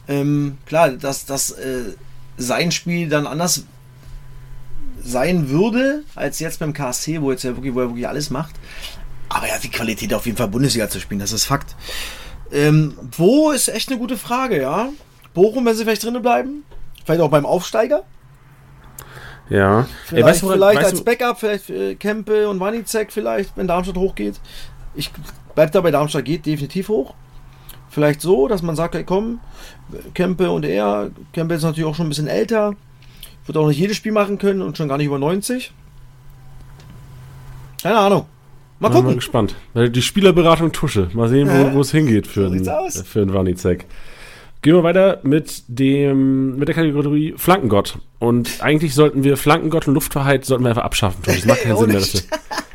ähm, klar, dass, dass äh, sein Spiel dann anders sein würde, als jetzt beim KSC, wo, jetzt ja wirklich, wo er wirklich alles macht. Aber er hat die Qualität auf jeden Fall Bundesliga zu spielen, das ist Fakt. Ähm, wo ist echt eine gute Frage, ja. Bochum, wenn sie vielleicht drinnen bleiben. Vielleicht auch beim Aufsteiger. Ja. Vielleicht, Ey, weißt du, vielleicht weißt als du- Backup, vielleicht äh, Kempe und Wanizek vielleicht, wenn Darmstadt hochgeht. Ich bleib dabei, Darmstadt geht definitiv hoch. Vielleicht so, dass man sagt, hey, komm, Kempe und er, Kempe ist natürlich auch schon ein bisschen älter, wird auch nicht jedes Spiel machen können und schon gar nicht über 90. Keine Ahnung. Mal Bin mal gucken. gespannt. Die Spielerberatung Tusche. Mal sehen, wo es hingeht für So den, aus. für den Wanizek. Gehen wir weiter mit dem mit der Kategorie Flankengott. Und eigentlich sollten wir Flankengott und Luftfreiheit sollten wir einfach abschaffen. Das macht keinen [LAUGHS] Sinn Ohne mehr. Das,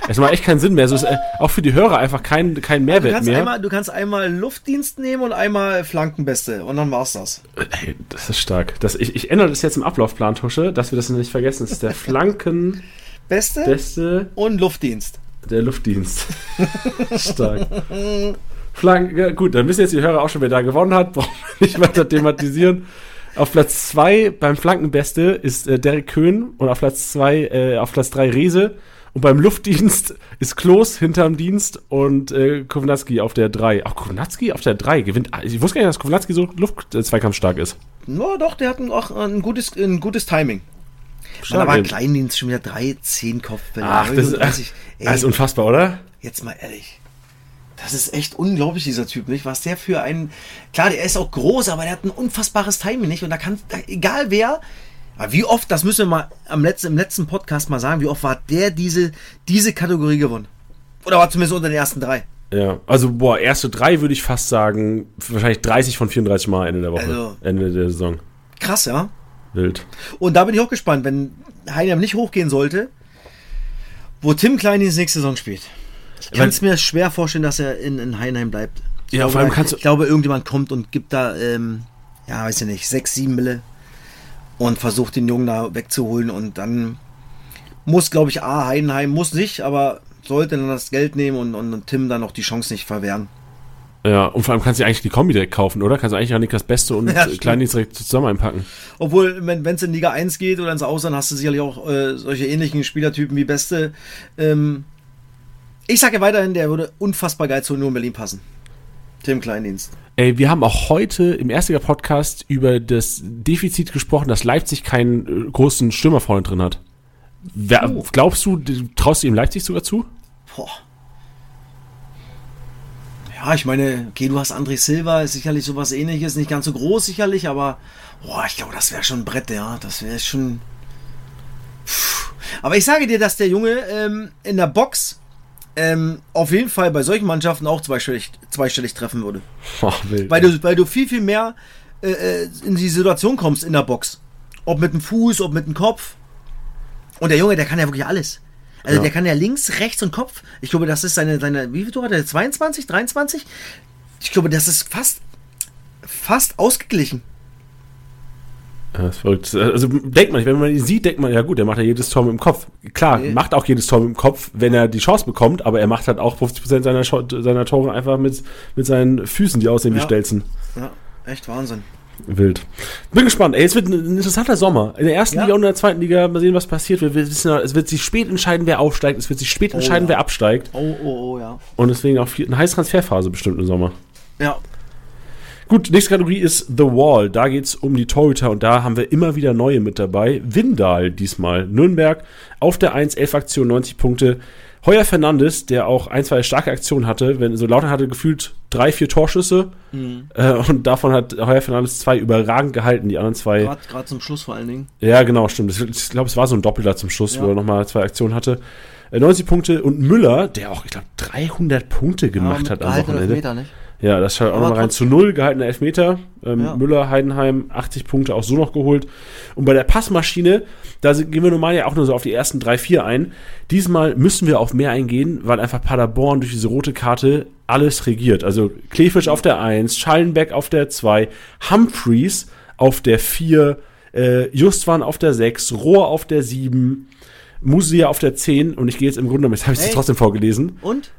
es macht echt keinen Sinn mehr. Es ist äh, auch für die Hörer einfach kein, kein Du Mehrwert kannst, mehr. einmal, du kannst einmal Luftdienst nehmen und einmal Flankenbeste und dann war's das. Ey, das ist stark. Das, ich, ich ändere das jetzt im Ablaufplan, Tusche, dass wir das nicht vergessen. Das ist der [LAUGHS] Flankenbeste Beste und Luftdienst. Der Luftdienst. [LAUGHS] Stark. Flank, ja, gut, dann wissen jetzt die Hörer auch schon, wer da gewonnen hat. Brauchen wir nicht weiter thematisieren. Auf Platz 2 beim Flankenbeste ist äh, Derek Köhn und auf Platz 2, äh, auf Platz 3 Riese. Und beim Luftdienst ist Klos hinterm Dienst und äh, Kovnatski auf der 3. Auch Kovnatski auf der 3 gewinnt. Ich wusste gar nicht, dass Kovnatski so Luftzweikampfstark ist. No, doch, der hat ein, auch ein gutes, ein gutes Timing. Stark, Man, aber ey. Kleindienst schon wieder 3, 10 Kopfbälle. Ach, das ist, 39. Ey, das ist unfassbar, oder? jetzt mal ehrlich. Das ist echt unglaublich, dieser Typ, nicht? Was der für ein. Klar, der ist auch groß, aber der hat ein unfassbares Timing, nicht? Und da kann, egal wer. Aber wie oft, das müssen wir mal am letzten, im letzten Podcast mal sagen, wie oft war der diese, diese Kategorie gewonnen? Oder war zumindest unter den ersten drei? Ja, also boah, erste drei würde ich fast sagen, wahrscheinlich 30 von 34 Mal Ende der Woche, Also- Ende der Saison. Krass, ja? Wild. Und da bin ich auch gespannt, wenn Heinem nicht hochgehen sollte, wo Tim Kleindienst nächste Saison spielt. Ich kann es mir schwer vorstellen, dass er in, in Heinheim bleibt. Ich Ja, glaube, vor allem kannst du- ich glaube, irgendjemand kommt und gibt da, ähm, ja, weiß ich nicht, sechs, sieben Mille und versucht den Jungen da wegzuholen und dann muss, glaube ich, A, Heidenheim muss nicht, aber sollte dann das Geld nehmen und, und, und Tim dann noch die Chance nicht verwehren. Ja, und vor allem kannst du eigentlich die Kombi direkt kaufen, oder? Kannst du eigentlich auch nicht das Beste und [LAUGHS] Ja. Kleindienst direkt zusammen einpacken. Obwohl, wenn es in Liga 1 geht oder ins Ausland, hast du sicherlich auch äh, solche ähnlichen Spielertypen wie Beste. Ähm, ich sage weiterhin, der würde unfassbar geil zu Union Berlin passen. Tim Kleindienst. Ey, wir haben auch heute im Erstiger Podcast über das Defizit gesprochen, dass Leipzig keinen äh, großen Stürmer vorne drin hat. Wer, Oh. Glaubst du, du traust du ihm Leipzig sogar zu? Boah. Ja, ich meine, okay, du hast André Silva, ist sicherlich sowas ähnliches, nicht ganz so groß sicherlich, aber boah, ich glaube, das wäre schon ein Brett, ja. Das wäre schon. Puh. Aber ich sage dir, dass der Junge ähm, in der Box ähm, auf jeden Fall bei solchen Mannschaften auch zweistellig, zweistellig treffen würde. Boah, wild. Weil du, weil du viel, viel mehr äh, äh, in die Situation kommst in der Box. Ob mit dem Fuß, ob mit dem Kopf. Und der Junge, der kann ja wirklich alles. Also Ja. der kann ja links, rechts und Kopf. Ich glaube, das ist seine, seine wie viel Tore hat er? 22, 23? Ich glaube, das ist fast, fast ausgeglichen. Ja, das ist verrückt. Also denkt man wenn man ihn sieht, denkt man, ja gut, der macht ja jedes Tor mit dem Kopf. Klar, Nee. macht auch jedes Tor mit dem Kopf, wenn er die Chance bekommt, aber er macht halt auch 50% seiner, seiner Tore einfach mit, mit seinen Füßen, die aussehen wie Ja. Stelzen. Ja. echt Wahnsinn. Wild. Bin gespannt. Ey, es wird ein interessanter Sommer. In der ersten Ja. Liga und in der zweiten Liga mal sehen, was passiert. Wir wissen, ja, es wird sich spät entscheiden, wer aufsteigt. Es wird sich spät Oh, entscheiden, ja. wer absteigt. Oh, oh, oh, ja. Und deswegen auch viel, eine heiße Transferphase bestimmt im Sommer. Ja, Gut, nächste Kategorie ist The Wall. Da geht's um die Torhüter und da haben wir immer wieder neue mit dabei. Windal diesmal. Nürnberg auf der 1, 11 Aktionen, 90 Punkte. Heuer Fernandes, der auch ein, zwei starke Aktionen hatte, wenn so Lautern hatte gefühlt drei, vier Torschüsse äh, und davon hat Heuer Fernandes zwei überragend gehalten, die anderen zwei. gerade zum Schluss vor allen Dingen. Ja, genau, stimmt. Ich glaube, es war so ein Doppelter zum Schluss, Ja. wo er nochmal zwei Aktionen hatte. Äh, 90 Punkte und Müller, der auch, ich glaube, 300 Punkte gemacht hat am Wochenende. Elfmeter, nicht? Ja, das schaut auch nochmal rein zu null, gehaltener Elfmeter. Ähm, Ja. Müller, Heidenheim, 80 Punkte auch so noch geholt. Und bei der Passmaschine, da gehen wir normal ja auch nur so auf die ersten drei, vier ein. Diesmal müssen wir auf mehr eingehen, weil einfach Paderborn durch diese rote Karte alles regiert. Also Klefisch auf der 1, Schallenbeck auf der 2, Humphreys auf der 4, äh, Justwan auf der 6, Rohr auf der 7, Musia auf der 10 und ich gehe jetzt im Grunde jetzt habe ich es trotzdem vorgelesen. Und?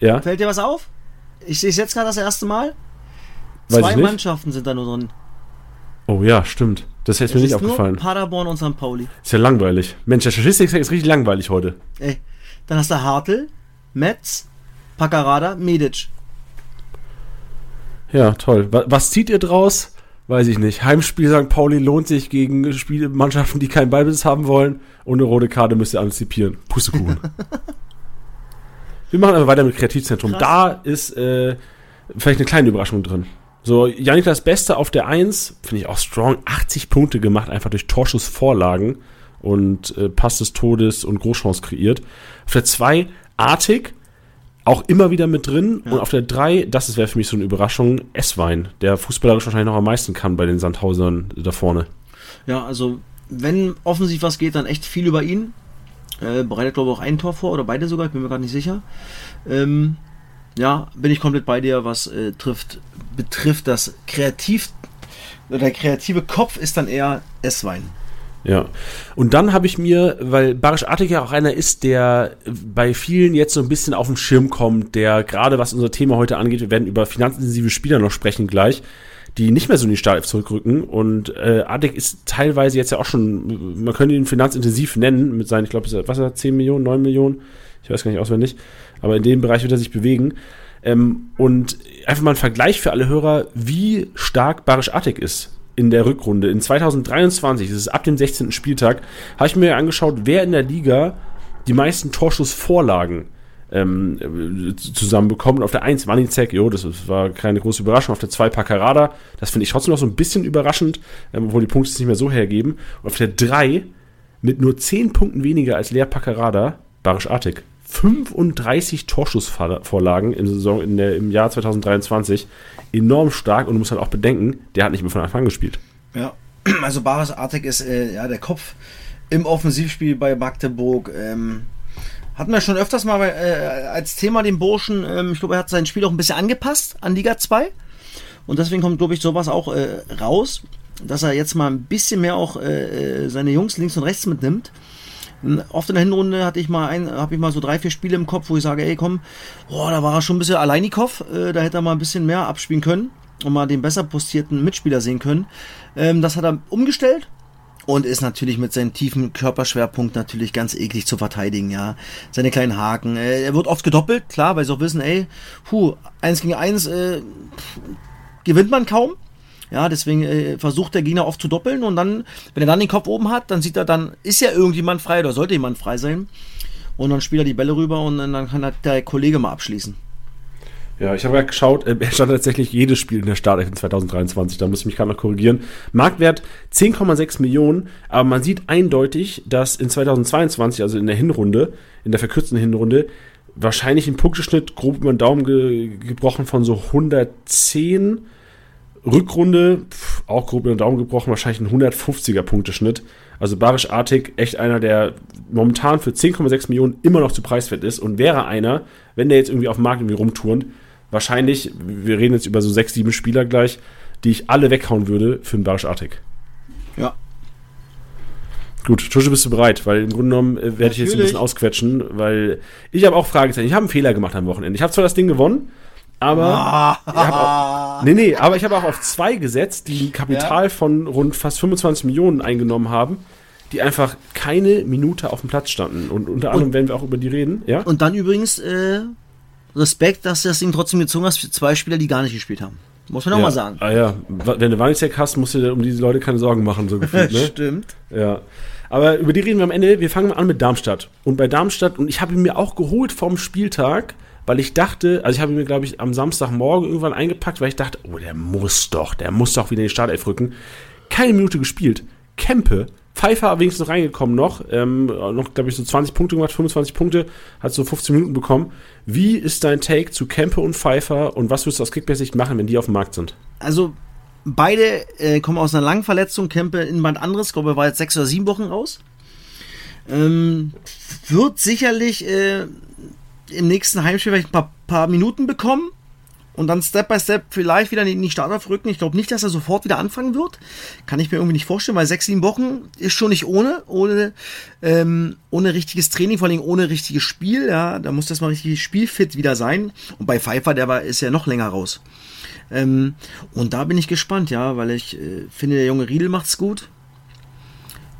Ja, Fällt dir was auf? Ich sehe es jetzt gerade das erste Mal. Weiß Zwei. Mannschaften sind da nur drin. Oh ja, stimmt. Das hätte mir nicht aufgefallen. Paderborn und St. Pauli. Ist ja langweilig. Mensch, der Statistik ist richtig langweilig heute. Ey, dann hast du Hartl, Metz, Paccarada, Medic. Ja, toll. Wa- Was zieht ihr draus? Weiß ich nicht. Heimspiel St. Pauli lohnt sich gegen Spiele Mannschaften, die keinen Ballbesitz haben wollen. Und eine rote Karte müsst ihr antizipieren. Pustekuchen. [LAUGHS] Wir machen aber weiter mit Kreativzentrum. Krass. Da ist äh, vielleicht eine kleine Überraschung drin. So, Janik das Beste auf der 1, finde ich auch strong. 80 Punkte gemacht, einfach durch Torschussvorlagen und äh, Pass des Todes und Großchance kreiert. Auf der 2, Artig, auch immer wieder mit drin. Ja. Und auf der 3, das wäre für mich so eine Überraschung, Esswein, der fußballerisch wahrscheinlich noch am meisten kann bei den Sandhausern da vorne. Ja, also wenn offensiv was geht, dann echt viel über ihn. Äh, bereitet glaube ich auch ein Tor vor oder beide sogar, ich bin mir gerade nicht sicher. Ähm, ja, bin ich komplett bei dir, was äh, trifft, betrifft das Kreativ, der kreative Kopf ist dann eher Esswein. Ja. Und dann habe ich mir, weil Barisch Artig ja auch einer ist, der bei vielen jetzt so ein bisschen auf den Schirm kommt, der gerade was unser Thema heute angeht, wir werden über finanzintensive Spieler noch sprechen gleich, die nicht mehr so in die Startelf zurückrücken. Und äh, Artig ist teilweise jetzt ja auch schon, man könnte ihn finanzintensiv nennen, mit seinen, ich glaube, was er, 10 Millionen, 9 Millionen, ich weiß gar nicht auswendig, aber in dem Bereich wird er sich bewegen. Ähm, und einfach mal ein Vergleich für alle Hörer, wie stark Barisch Attic ist in der Rückrunde. In 2023, das ist ab dem 16. Spieltag, habe ich mir angeschaut, wer in der Liga die meisten Torschussvorlagen ähm, äh, zusammenbekommen. Auf der 1 Wanizek, jo, das war keine große Überraschung. Auf der 2 Paccarada, das finde ich trotzdem noch so ein bisschen überraschend, ähm, obwohl die Punkte es nicht mehr so hergeben. Und auf der 3 mit nur 10 Punkten weniger als Lea Paccarada, Barisch Artig. 35 Torschussvorlagen im, Saison, in der, im Jahr 2023. Enorm stark und du musst halt auch bedenken, der hat nicht mehr von Anfang an gespielt. Ja, [CLEARS THROAT] also Baris Artig ist äh, ja der Kopf im Offensivspiel bei Magdeburg. Ähm, hatten wir schon öfters mal äh, als Thema den Burschen. Ähm, ich glaube, er hat sein Spiel auch ein bisschen angepasst an Liga 2. Und deswegen kommt, glaube ich, sowas auch äh, raus, dass er jetzt mal ein bisschen mehr auch äh, äh, seine Jungs links und rechts mitnimmt. Oft in der Hinrunde hatte ich mal ein, habe ich mal so drei, vier Spiele im Kopf, wo ich sage, ey komm, boah, da war er schon ein bisschen Alleinikow, äh, da hätte er mal ein bisschen mehr abspielen können und mal den besser postierten Mitspieler sehen können. Ähm, das hat er umgestellt und ist natürlich mit seinem tiefen Körperschwerpunkt natürlich ganz eklig zu verteidigen, ja. Seine kleinen Haken. Äh, er wird oft gedoppelt, klar, weil sie auch wissen, ey, puh, eins gegen eins äh, pff, gewinnt man kaum. Ja, deswegen äh, versucht der Gegner oft zu doppeln und dann, wenn er dann den Kopf oben hat, dann sieht er, dann ist ja irgendjemand frei oder sollte jemand frei sein. Und dann spielt er die Bälle rüber und dann kann der Kollege mal abschließen. Ja, ich habe ja geschaut, äh, er stand tatsächlich jedes Spiel in der Startelf in 2023, da muss ich mich gerade noch korrigieren. Marktwert 10,6 Millionen, aber man sieht eindeutig, dass in 2022, also in der Hinrunde, in der verkürzten Hinrunde, wahrscheinlich ein Punkteschnitt grob über den Daumen ge gebrochen von so 110. Rückrunde, pf, auch grob über den Daumen gebrochen, wahrscheinlich ein 150er Punkteschnitt. Also Barisch Artig, echt einer, der momentan für 10,6 Millionen immer noch zu preiswert ist und wäre einer, wenn der jetzt irgendwie auf dem Markt irgendwie rumturnt, wahrscheinlich, wir reden jetzt über so sechs, sieben Spieler gleich, die ich alle weghauen würde für einen Barisch Artig. Ja. Gut, Tusche, bist du bereit? Weil im Grunde genommen äh, werde ich jetzt ein bisschen ausquetschen, weil ich habe auch Fragezeichen. Ich habe einen Fehler gemacht am Wochenende. Ich habe zwar das Ding gewonnen, Aber, ah. ich auch, nee, nee, aber ich habe auch auf zwei gesetzt, die ein Kapital ja. von rund fast 25 Millionen eingenommen haben, die einfach keine Minute auf dem Platz standen. Und unter anderem werden wir auch über die reden, ja? Und dann übrigens äh, Respekt, dass du das Ding trotzdem gezogen hast für zwei Spieler, die gar nicht gespielt haben. Muss man auch ja. mal sagen. Ah ja, wenn du Wanizek hast, musst du dir um diese Leute keine Sorgen machen, so gefühlt, ne? [LAUGHS] Stimmt. Ja. Aber über die reden wir am Ende. Wir fangen mal an mit Darmstadt. Und bei Darmstadt, und ich habe ihn mir auch geholt vom Spieltag, weil ich dachte, also ich habe ihn mir, glaube ich, am Samstagmorgen irgendwann eingepackt, weil ich dachte, oh, der muss doch, der muss doch wieder in die Startelf rücken. Keine Minute gespielt. Kempe, Pfeiffer wenigstens reingekommen noch, ähm, noch, glaube ich, so 20 Punkte gemacht, 25 Punkte, hat so 15 Minuten bekommen. Wie ist dein Take zu Kempe und Pfeiffer und was wirst du aus Kickbase-Sicht machen, wenn die auf dem Markt sind? Also, beide äh, kommen aus einer langen Verletzung. Kempe in Band anderes, glaube ich, war jetzt sechs oder sieben Wochen raus. Ähm, wird sicherlich äh, im nächsten Heimspiel vielleicht ein paar, paar Minuten bekommen und dann Step by Step vielleicht wieder in die Startelf rücken. Ich glaube nicht, dass er sofort wieder anfangen wird. Kann ich mir irgendwie nicht vorstellen, weil sechs, sieben Wochen ist schon nicht ohne, ohne, ähm, ohne richtiges Training, vor allem ohne richtiges Spiel. Ja, da muss das mal richtig spielfit wieder sein. Und bei Pfeiffer, der war, ist ja noch länger raus. Ähm, und da bin ich gespannt, ja, weil ich äh, finde, der junge Riedel macht's gut.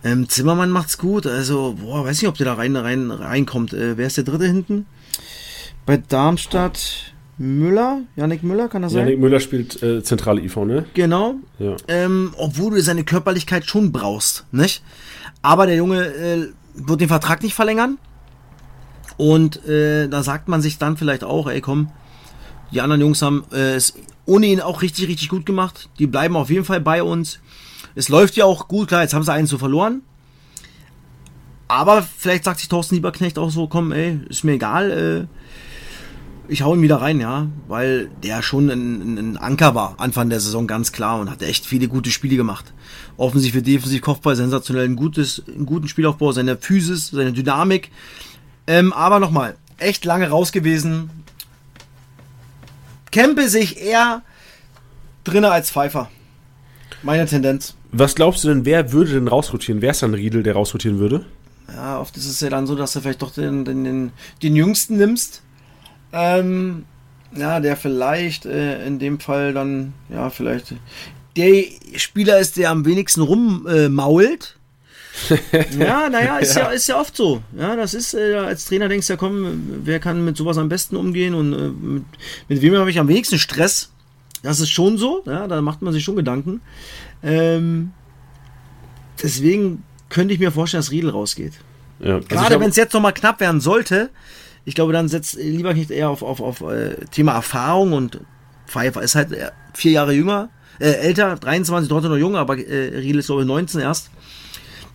Ähm, Zimmermann macht's gut. Also, boah, weiß nicht, ob der da rein, rein, reinkommt. Äh, wer ist der dritte hinten? Bei Darmstadt. Müller, Janik Müller, kann das sein? Janik Müller spielt äh, zentrale IV, ne? Genau. Ja. Ähm, obwohl du seine Körperlichkeit schon brauchst, nicht? Aber der Junge äh, wird den Vertrag nicht verlängern. Und äh, da sagt man sich dann vielleicht auch, ey komm, die anderen Jungs haben äh, es ohne ihn auch richtig, richtig gut gemacht. Die bleiben auf jeden Fall bei uns. Es läuft ja auch gut, klar, jetzt haben sie einen zu verloren. Aber vielleicht sagt sich Thorsten Lieberknecht auch so, komm, ey, ist mir egal, äh, ich hau ihn wieder rein, ja, weil der schon ein, ein, Anker war, Anfang der Saison ganz klar und hat echt viele gute Spiele gemacht. Offensiv wie defensiv, Kopfball, sensationell, ein gutes, einen guten Spielaufbau, seine Physis, seine Dynamik. Ähm, aber nochmal, echt lange raus gewesen. Kempe sich eher drinne als Pfeifer. Meine Tendenz. Was glaubst du denn, wer würde denn rausrotieren? Wer ist dann Riedel, der rausrotieren würde? Ja, oft ist es ja dann so, dass du vielleicht doch den, den, den, den Jüngsten nimmst ähm, ja, der vielleicht äh, in dem Fall dann, ja, vielleicht der Spieler ist, der am wenigsten rummault. Äh, [LAUGHS] ja, naja, ist ja. ja. ist ja oft so. Ja, das ist, äh, als Trainer denkst du ja, komm, wer kann mit sowas am besten umgehen und äh, mit, mit, wem habe ich am wenigsten Stress? Das ist schon so, ja, da macht man sich schon Gedanken. Ähm, deswegen könnte ich mir vorstellen, dass Riedel rausgeht. Ja, also Gerade wenn es jetzt nochmal knapp werden sollte, ich glaube, dann setzt lieber nicht eher auf, auf, auf äh, Thema Erfahrung und Pfeiffer ist halt äh, vier Jahre jünger, äh, älter, 23, trotzdem noch jung, aber äh, Riedel ist glaube ich 19 erst.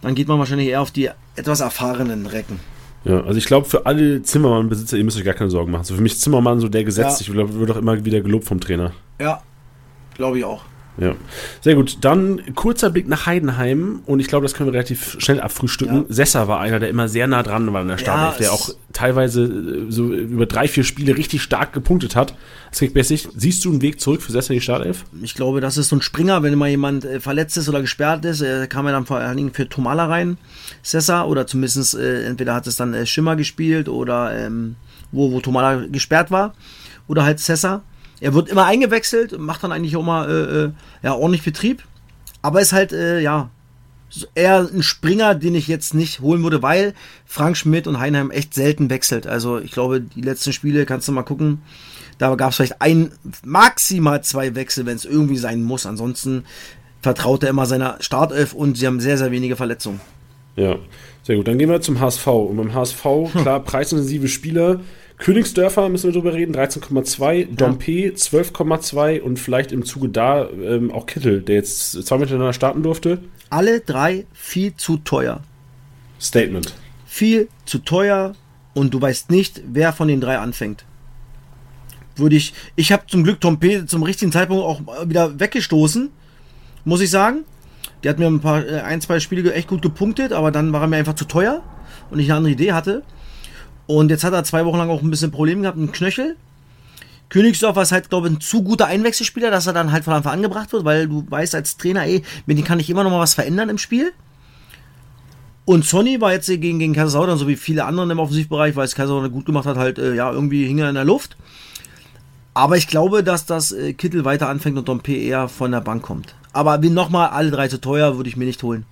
Dann geht man wahrscheinlich eher auf die etwas erfahrenen Recken. Ja, also ich glaube, für alle Zimmermann-Besitzer, ihr müsst euch gar keine Sorgen machen. So für mich ist Zimmermann so der gesetzt, ja. ich wird auch immer wieder gelobt vom Trainer. Ja, glaube ich auch. Ja, sehr gut. Dann kurzer Blick nach Heidenheim und ich glaube, das können wir relativ schnell abfrühstücken. Ja. Sessa war einer, der immer sehr nah dran war in der Startelf, ja, der auch teilweise äh, so über drei, vier Spiele richtig stark gepunktet hat. Das kriegt besser. Siehst du einen Weg zurück für Sessa in die Startelf? Ich glaube, das ist so ein Springer, wenn mal jemand äh, verletzt ist oder gesperrt ist, äh, kam er dann vor allen Dingen für Tomala rein, Sessa, oder zumindest äh, entweder hat es dann äh, Schimmer gespielt oder ähm, wo, wo Tomala gesperrt war, oder halt Sessa. Er wird immer eingewechselt, macht dann eigentlich auch mal äh, äh, ja, ordentlich Betrieb. Aber ist halt, äh, ja, eher ein Springer, den ich jetzt nicht holen würde, weil Frank Schmidt und Heinheim echt selten wechselt. Also ich glaube, die letzten Spiele kannst du mal gucken. Da gab es vielleicht ein, maximal zwei Wechsel, wenn es irgendwie sein muss. Ansonsten vertraut er immer seiner Startelf und sie haben sehr, sehr wenige Verletzungen. Ja, sehr gut. Dann gehen wir zum HSV. Und beim HSV, klar, preisintensive Spieler. Königsdörfer müssen wir drüber reden, 13,2, ja. Dompe 12,2 und vielleicht im Zuge da ähm, auch Kittel, der jetzt zwei miteinander starten durfte. Alle drei viel zu teuer. Statement. Viel zu teuer und du weißt nicht, wer von den drei anfängt. Würde ich, ich habe zum Glück Dompe zum richtigen Zeitpunkt auch wieder weggestoßen, muss ich sagen. Der hat mir ein paar, äh, ein, zwei Spiele echt gut gepunktet, aber dann war er mir einfach zu teuer und ich eine andere Idee hatte. Und jetzt hat er zwei Wochen lang auch ein bisschen Probleme gehabt, einen Knöchel. Königsdorf ist halt, glaube ich, ein zu guter Einwechselspieler, dass er dann halt von Anfang an angebracht wird, weil du weißt als Trainer, ey, mit dem kann ich immer noch mal was verändern im Spiel. Und Sonny war jetzt gegen, gegen Kaiserslautern, so wie viele anderen im Offensivbereich, weil es Kaiserslautern gut gemacht hat, halt, äh, ja, irgendwie hing er in der Luft. Aber ich glaube, dass das äh, Kittel weiter anfängt und Dompe eher von der Bank kommt. Aber wie nochmal alle drei zu teuer, würde ich mir nicht holen.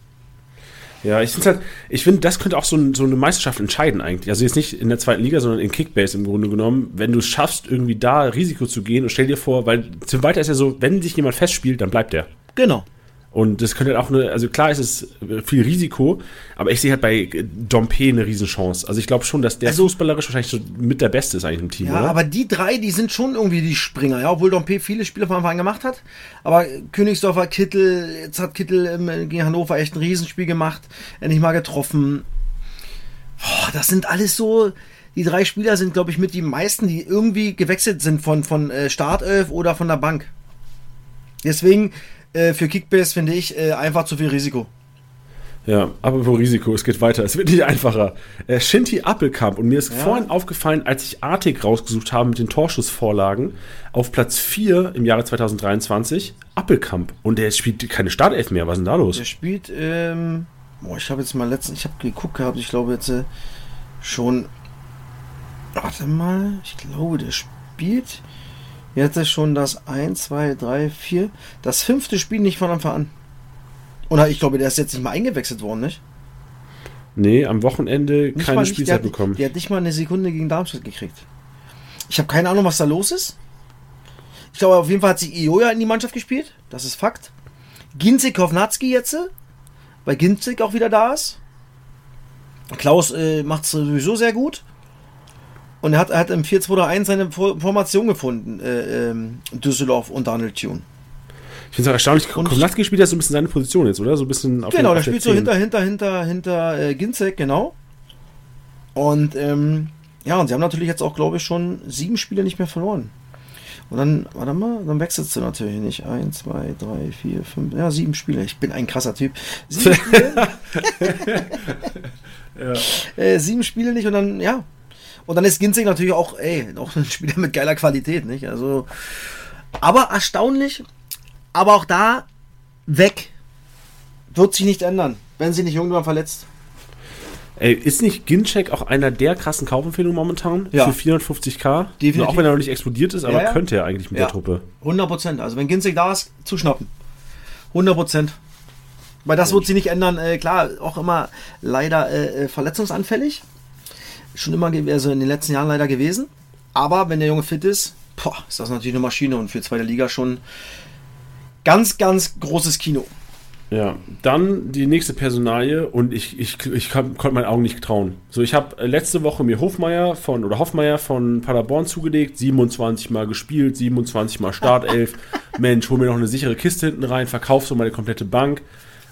Ja, ich finde halt, ich finde, das könnte auch so, ein, so, eine Meisterschaft entscheiden eigentlich. Also jetzt nicht in der zweiten Liga, sondern in Kickbase im Grunde genommen. Wenn du es schaffst, irgendwie da Risiko zu gehen und stell dir vor, weil zum Weiter ist ja so, wenn sich jemand festspielt, dann bleibt der. Genau. Und das könnte halt auch eine, also klar ist es viel Risiko, aber ich sehe halt bei Dompe eine Riesenchance. Also ich glaube schon, dass der also, fußballerisch wahrscheinlich so mit der Beste ist eigentlich im Team, ja, oder? aber die drei, die sind schon irgendwie die Springer, ja, obwohl Dompe viele Spiele von Anfang an gemacht hat. Aber Königsdorfer, Kittel, jetzt hat Kittel gegen Hannover echt ein Riesenspiel gemacht, endlich mal getroffen. Boah, das sind alles so, die drei Spieler sind, glaube ich, mit die meisten, die irgendwie gewechselt sind von, von äh, Startelf oder von der Bank. Deswegen, äh, für Kickbase finde ich äh, einfach zu viel Risiko. Ja, aber wo Risiko, es geht weiter. Es wird nicht einfacher. Äh, Shinty Appelkamp und mir ist ja. vorhin aufgefallen, als ich Artig rausgesucht habe mit den Torschussvorlagen, auf Platz 4 im Jahre 2023 Appelkamp. Und der spielt keine Startelf mehr. Was ist denn da los? Der spielt, ähm, boah, ich habe jetzt mal letztens, ich habe geguckt gehabt, ich glaube jetzt äh, schon, warte mal, ich glaube, der spielt Jetzt ist schon das 1, 2, 3, 4, das fünfte Spiel nicht von Anfang an. Oder ich glaube, der ist jetzt nicht mal eingewechselt worden, nicht? Nee, am Wochenende nicht keine Spielzeit der bekommen. Hat, der hat nicht mal eine Sekunde gegen Darmstadt gekriegt. Ich habe keine Ahnung, was da los ist. Ich glaube, auf jeden Fall hat sich Ioja in die Mannschaft gespielt. Das ist Fakt. Ginzig Kovnatski jetzt, weil Ginzig auch wieder da ist. Klaus äh, macht es sowieso sehr gut. Und er hat, er hat im 4-2-3-1 seine Formation gefunden, äh, ähm, Düsseldorf und Daniel Thune. Ich finde es auch erstaunlich, Kovnatski spielt ja so ein bisschen seine Position jetzt, oder? So ein bisschen auf Genau, der spielt so hinter, hinter, hinter, hinter äh, Ginzek, genau. Und ähm, ja, und sie haben natürlich jetzt auch, glaube ich, schon sieben Spiele nicht mehr verloren. Und dann, warte mal, dann wechselst du natürlich nicht. Eins, zwei, drei, vier, fünf, ja, sieben Spiele. Ich bin ein krasser Typ. Sieben [LAUGHS] Spiele. ja. äh, sieben Spiele nicht und dann, ja, und dann ist Ginzig natürlich auch, ey, auch ein Spieler mit geiler Qualität, nicht? Also, aber erstaunlich, aber auch da weg. Wird sich nicht ändern, wenn sie nicht irgendwann verletzt. Ey, ist nicht Ginczek auch einer der krassen Kaufempfehlungen momentan? Ja. Für 450k? Definitiv. Auch wenn er noch nicht explodiert ist, aber ja, ja. könnte er eigentlich mit der Truppe. 100 Prozent. Also wenn Ginczek da ist, zuschnappen. 100 Prozent. Weil das wird sich nicht ändern. Äh, klar, auch immer leider äh, äh verletzungsanfällig schon immer, also in den letzten Jahren leider gewesen. Aber wenn der Junge fit ist, boah, ist das natürlich eine Maschine und für zweite Liga schon ganz, ganz großes Kino. Ja, dann die nächste Personalie und ich, ich, ich konnte meinen Augen nicht trauen. So, ich habe letzte Woche mir Hofmeier von oder Hoffmeier von Paderborn zugelegt, 27 Mal gespielt, 27 Mal Startelf. [LAUGHS] Mensch, hol mir noch eine sichere Kiste hinten rein, verkauf so meine komplette Bank.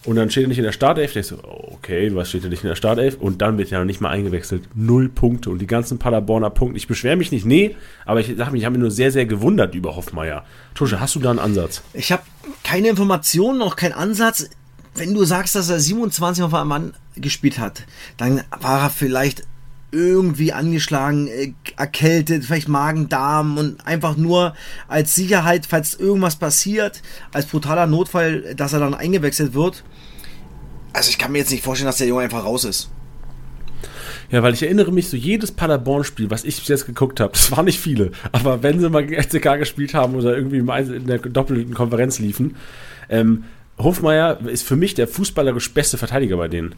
Und dann steht er nicht in der Startelf. Ich so, okay, was steht er nicht in der Startelf? Und dann wird er noch nicht mal eingewechselt. Null Punkte. Und die ganzen Paderborner Punkte. Ich beschwere mich nicht, nee, aber ich sag mich, ich habe mich nur sehr, sehr gewundert über Hoffmeier. Tusche, hast du da einen Ansatz? Ich habe keine Informationen, noch keinen Ansatz. Wenn du sagst, dass er 27 auf einem Mann gespielt hat, dann war er vielleicht irgendwie angeschlagen, äh, erkältet, vielleicht Magen-Darm und einfach nur als Sicherheit, falls irgendwas passiert, als brutaler Notfall, dass er dann eingewechselt wird. Also ich kann mir jetzt nicht vorstellen, dass der Junge einfach raus ist. Ja, weil ich erinnere mich so jedes Paderborn-Spiel, was ich bis jetzt geguckt habe, das waren nicht viele, aber wenn sie mal FCK gespielt haben oder irgendwie in der doppelten Konferenz liefen, ähm, Hofmeier ist für mich der fußballerisch beste Verteidiger bei denen.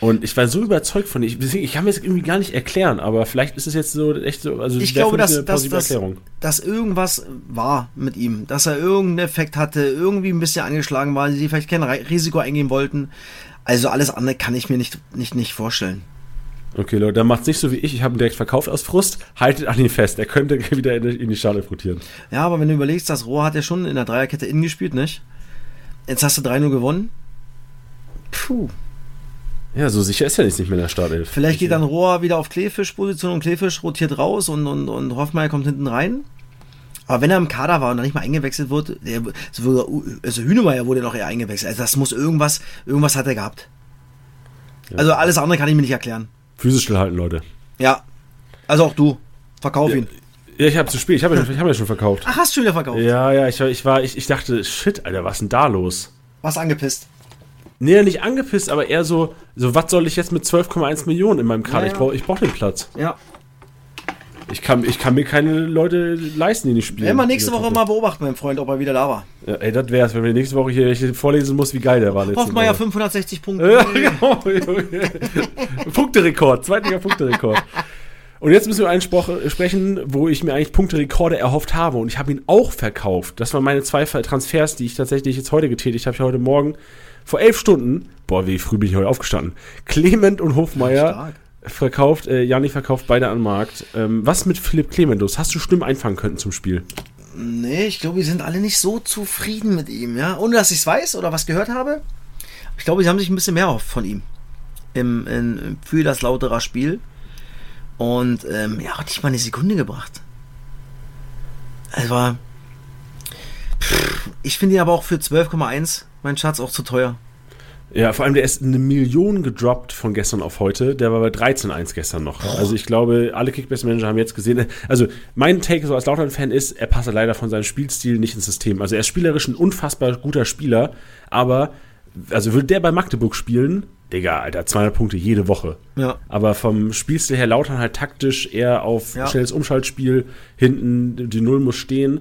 Und ich war so überzeugt von ich, ich kann mir das irgendwie gar nicht erklären, aber vielleicht ist es jetzt so echt so, also ich glaube, dass, dass, dass, dass irgendwas war mit ihm, dass er irgendeinen Effekt hatte, irgendwie ein bisschen angeschlagen war, die vielleicht kein Risiko eingehen wollten. Also alles andere kann ich mir nicht, nicht, nicht vorstellen. Okay, Leute, dann macht's nicht so wie ich. Ich habe ihn direkt verkauft aus Frust. Haltet an ihn fest. Er könnte [LAUGHS] wieder in die, Schale rotieren. Ja, aber wenn du überlegst, das Rohr hat ja schon in der Dreierkette innen gespielt, nicht? Jetzt hast du 3-0 gewonnen. Puh. Ja, so sicher ist er nicht mehr in der Startelf. Vielleicht geht dann Rohr wieder auf Kleefisch-Position und Kleefisch rotiert raus und, und, und Hoffmeier kommt hinten rein. Aber wenn er im Kader war und dann nicht mal eingewechselt wird, der, also Hünemeyer wurde noch eher eingewechselt. Also das muss irgendwas, irgendwas hat er gehabt. Ja. Also alles andere kann ich mir nicht erklären. Physisch stillhalten, Leute. Ja. Also auch du. Verkauf ihn. Ja, ich habe zu spät. Ich habe ja, hab ja schon verkauft. Ach, hast du wieder verkauft? Ja, ja. Ich, ich war, ich, ich dachte, shit, Alter, was ist denn da los? Was angepisst? Nee, nicht angepisst, aber eher so, so was soll ich jetzt mit 12,1 Millionen in meinem Kader? Ja, ja. Ich brauche ich brauch den Platz. Ja. Ich kann, ich kann mir keine Leute leisten, die nicht spielen. Werden wir nächste Woche mal beobachten, mein Freund, ob er wieder da war. Ja, ey, das wär's, wenn wir nächste Woche hier vorlesen muss, wie geil der war. letzte Hoffmeier Woche. 560 Punkte. Ja, [LAUGHS] genau. Punkterekord, zweitliga Punkterekord. Und jetzt müssen wir einen Spruch sprechen, wo ich mir eigentlich Punkterekorde erhofft habe. Und ich habe ihn auch verkauft. Das waren meine zwei Transfers, die ich tatsächlich jetzt heute getätigt habe. Ich heute Morgen vor elf Stunden, boah, wie früh bin ich heute aufgestanden, Clement und Hofmeier verkauft, äh, Janni verkauft beide an Markt. Ähm, was mit Philipp Clementus? Hast du Stimmen einfangen können zum Spiel? Nee, ich glaube, wir sind alle nicht so zufrieden mit ihm, ja. Ohne dass ich es weiß oder was gehört habe. Ich glaube, sie haben sich ein bisschen mehr erhofft von ihm. Im, in, für das lauterer Spiel. Und ähm, ja, hat nicht mal eine Sekunde gebracht. Pff, Ich finde ihn aber auch für 12,1, mein Schatz, auch zu teuer. Ja, vor allem der ist eine Million gedroppt von gestern auf heute. Der war bei 13-1 gestern noch. Also ich glaube, alle Kickbase-Manager haben jetzt gesehen. Also mein Take so als Lautern-Fan ist, er passt leider von seinem Spielstil nicht ins System. Also er ist spielerisch ein unfassbar guter Spieler, aber also würde der bei Magdeburg spielen, Digga, Alter, 200 Punkte jede Woche. Ja. Aber vom Spielstil her Lautern halt taktisch eher auf Ja. schnelles Umschaltspiel, hinten die Null muss stehen.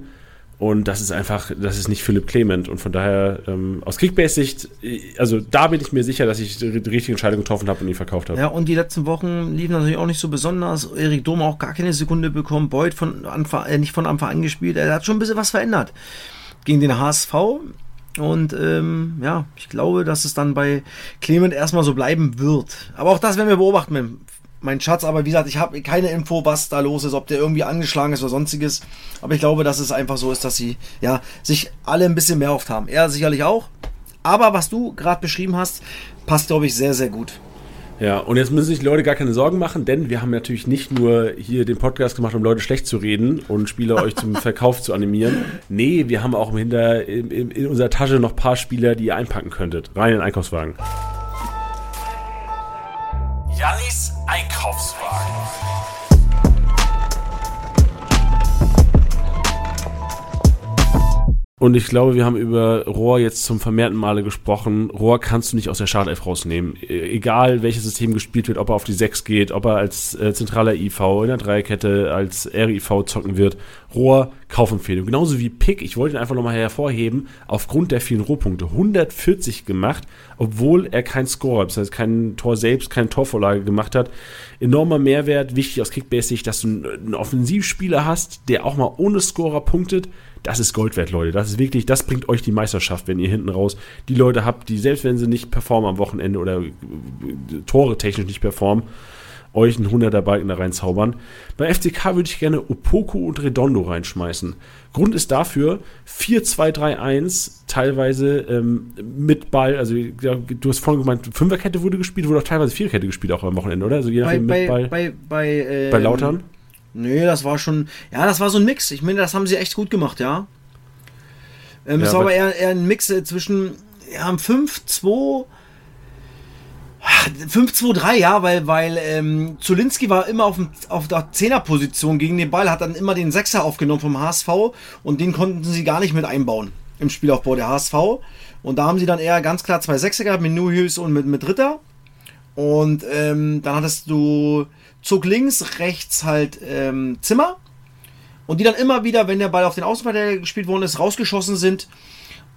Und das ist einfach, das ist nicht Philipp Clement. Und von daher, ähm, aus Kickbase-Sicht, äh, also da bin ich mir sicher, dass ich die, richtige Entscheidung getroffen habe und ihn verkauft habe. Ja, und die letzten Wochen liefen natürlich auch nicht so besonders. Erik Dom auch gar keine Sekunde bekommen. Beuth von Anfang, äh, nicht von Anfang an gespielt. Er hat schon ein bisschen was verändert gegen den HSV. Und ähm, ja, ich glaube, dass es dann bei Clement erstmal so bleiben wird. Aber auch das werden wir beobachten, mein, Schatz. Aber wie gesagt, ich habe keine Info, was da los ist, ob der irgendwie angeschlagen ist oder sonstiges. Aber ich glaube, dass es einfach so ist, dass sie ja sich alle ein bisschen mehr oft haben. Er sicherlich auch. Aber was du gerade beschrieben hast, passt, glaube ich, sehr, sehr gut. Ja, und jetzt müssen sich die Leute gar keine Sorgen machen, denn wir haben natürlich nicht nur hier den Podcast gemacht, um Leute schlecht zu reden und Spieler euch zum [LAUGHS] Verkauf zu animieren. Nee, wir haben auch im Hinter, in, in, in unserer Tasche noch ein paar Spieler, die ihr einpacken könntet. Rein in den Einkaufswagen. Jannis Einkaufswagen. Und ich glaube, wir haben über Rohr jetzt zum vermehrten Male gesprochen. Rohr kannst du nicht aus der Startelf rausnehmen. E- Egal, welches System gespielt wird, ob er auf die 6 geht, ob er als äh, zentraler IV in der Dreierkette als RIV zocken wird. Rohr, Kaufempfehlung. Genauso wie Pick, ich wollte ihn einfach nochmal hervorheben, aufgrund der vielen Rohpunkte. 140 gemacht, obwohl er kein Scorer, das heißt kein Tor selbst, keine Torvorlage gemacht hat. Enormer Mehrwert, wichtig aus Kickbase-Sicht, dass du einen, einen Offensivspieler hast, der auch mal ohne Scorer punktet. Das ist Gold wert, Leute. Das ist wirklich, das bringt euch die Meisterschaft, wenn ihr hinten raus die Leute habt, die selbst wenn sie nicht performen am Wochenende oder äh, Tore technisch nicht performen, euch einen 100er Balken da reinzaubern. Bei FCK würde ich gerne Opoku und Redondo reinschmeißen. Grund ist dafür 4-2-3-1, teilweise ähm, mit Ball, also ja, du hast vorhin gemeint, Fünferkette wurde gespielt, wurde auch teilweise Viererkette gespielt, auch am Wochenende, oder? Also je Bei, nachdem mit bei, Ball. bei, bei, ähm, bei Lautern? Nee, das war schon. Ja, das war so ein Mix. Ich meine, das haben sie echt gut gemacht, ja. Ähm, Ja, es war aber- eher, eher ein Mix äh, zwischen ja, 5-2. 5-2-3, ja, weil, weil ähm, Zulinski war immer auf, dem, auf der Zehnerposition gegen den Ball, hat dann immer den Sechser aufgenommen vom HSV und den konnten sie gar nicht mit einbauen im Spielaufbau der HSV. Und da haben sie dann eher ganz klar zwei Sechser gehabt mit Nuhus und mit, mit Ritter. Und ähm, dann hattest du Zug links, rechts halt ähm, Zimmer. Und die dann immer wieder, wenn der Ball auf den Außenverteidiger gespielt worden ist, rausgeschossen sind.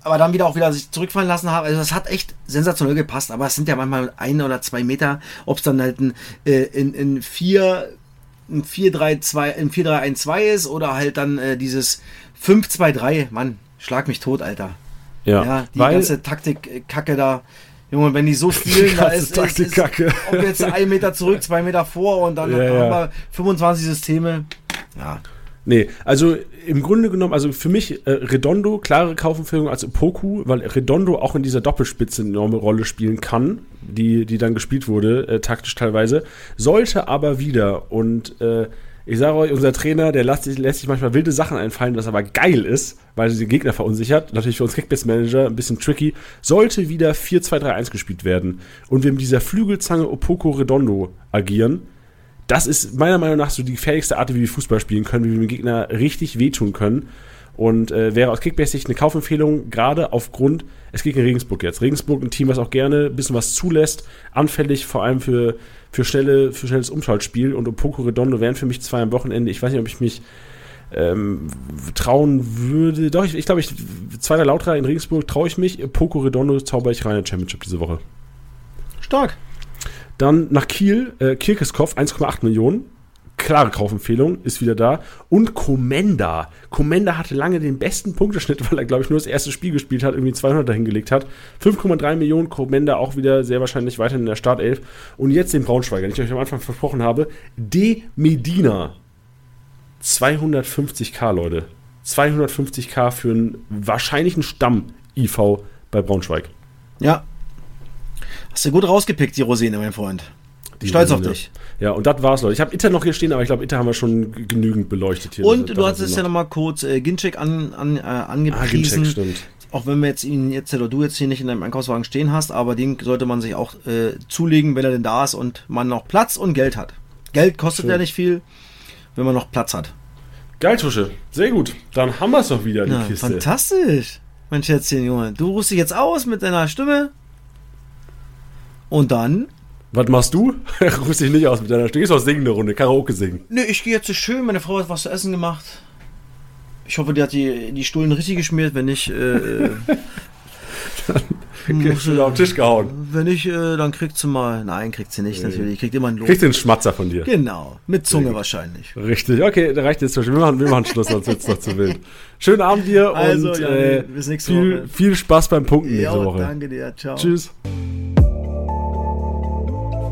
Aber dann wieder auch wieder sich zurückfallen lassen haben. Also das hat echt sensationell gepasst. Aber es sind ja manchmal ein oder zwei Meter. Ob es dann halt ein, äh, in, in vier, ein 4-3-2, ein 4-3-1-2 ist oder halt dann äh, dieses 5-2-3. Mann, schlag mich tot, Alter. Ja, Ja, die weil, ganze Taktik-Kacke da. Junge, wenn die so [LAUGHS] spielen, da ist, ist, ist ob jetzt ein Meter zurück, zwei Meter vor und dann Ja, haben wir 25 Systeme. Ja, Nee, also im Grunde genommen, also für mich äh, Redondo, klare Kaufempfehlung als Poku, weil Redondo auch in dieser Doppelspitze eine enorme Rolle spielen kann, die, die dann gespielt wurde, äh, taktisch teilweise, sollte aber wieder und äh, ich sage euch, unser Trainer, der lässt sich, lässt sich manchmal wilde Sachen einfallen, was aber geil ist, weil sie den Gegner verunsichert. Natürlich für uns Kickbase-Manager ein bisschen tricky. Sollte wieder 4-2-3-1 gespielt werden und wir mit dieser Flügelzange Opoko Redondo agieren, das ist meiner Meinung nach so die gefährlichste Art, wie wir Fußball spielen können, wie wir dem Gegner richtig wehtun können. und äh, wäre aus Kickbase-Sicht eine Kaufempfehlung, gerade aufgrund, es geht in Regensburg jetzt. Regensburg ein Team, was auch gerne ein bisschen was zulässt, anfällig vor allem für, für, schnelle, für schnelles Umschaltspiel und Opoko Redondo wären für mich zwei am Wochenende. Ich weiß nicht, ob ich mich ähm, trauen würde. Doch, ich, ich glaube, ich, zweiter Lautra in Regensburg traue ich mich. Poco Redondo zauber ich rein in Championship diese Woche. Stark. Dann nach Kiel, äh, Kirkeskopf, 1,8 Millionen. Klare Kaufempfehlung, ist wieder da. Und Komenda. Komenda hatte lange den besten Punkteschnitt, weil er, glaube ich, nur das erste Spiel gespielt hat, irgendwie 200 dahingelegt hat. 5,3 Millionen, Komenda auch wieder sehr wahrscheinlich weiter in der Startelf. Und jetzt den Braunschweiger, den ich euch am Anfang versprochen habe. De Medina. 250k, Leute. 250k für einen wahrscheinlichen Stamm-IV bei Braunschweig. Ja. Hast du gut rausgepickt, die Rosine, mein Freund. Stolz auf dich. Ja, und das war's, Leute. Ich habe Itter noch hier stehen, aber ich glaube, Itter haben wir schon genügend beleuchtet hier. Und Das- du es ja nochmal kurz äh, Ginchek an, an, äh, Ah, angepriesen. Ginchek, stimmt. auch wenn wir jetzt ihn jetzt oder du jetzt hier nicht in deinem Einkaufswagen stehen hast, aber den sollte man sich auch äh, zulegen, wenn er denn da ist und man noch Platz und Geld hat. Geld kostet Schön. ja nicht viel, wenn man noch Platz hat. Geil, Tusche. Sehr gut. Dann haben wir es doch wieder, die Ja, Kiste. fantastisch. Mein Schätzchen, Junge. Du rufst dich jetzt aus mit deiner Stimme. Und dann? Was machst du? [LAUGHS] Rufst dich nicht aus mit deiner Stimme. Gehst auch singen eine Runde, Karaoke singen. Nö, ich gehe jetzt so schön. Meine Frau hat was zu essen gemacht. Ich hoffe, die hat die, die Stullen richtig geschmiert. Wenn nicht, äh, äh, [LAUGHS] muss, Schon auf den Tisch gehauen. wenn nicht, äh, dann kriegt sie mal. Nein, kriegt sie nicht, natürlich. Kriegt immer einen Lohn. Kriegst den Schmatzer von dir. Genau, mit Zunge gut. wahrscheinlich. Richtig. Okay, da reicht jetzt. Wir machen, wir machen Schluss, sonst wird's noch zu wild. Schönen Abend dir Also, und ja, äh, bis nächste viel, Woche. viel Spaß beim Punkten nächste Ja, Woche. danke dir. Ciao. Tschüss.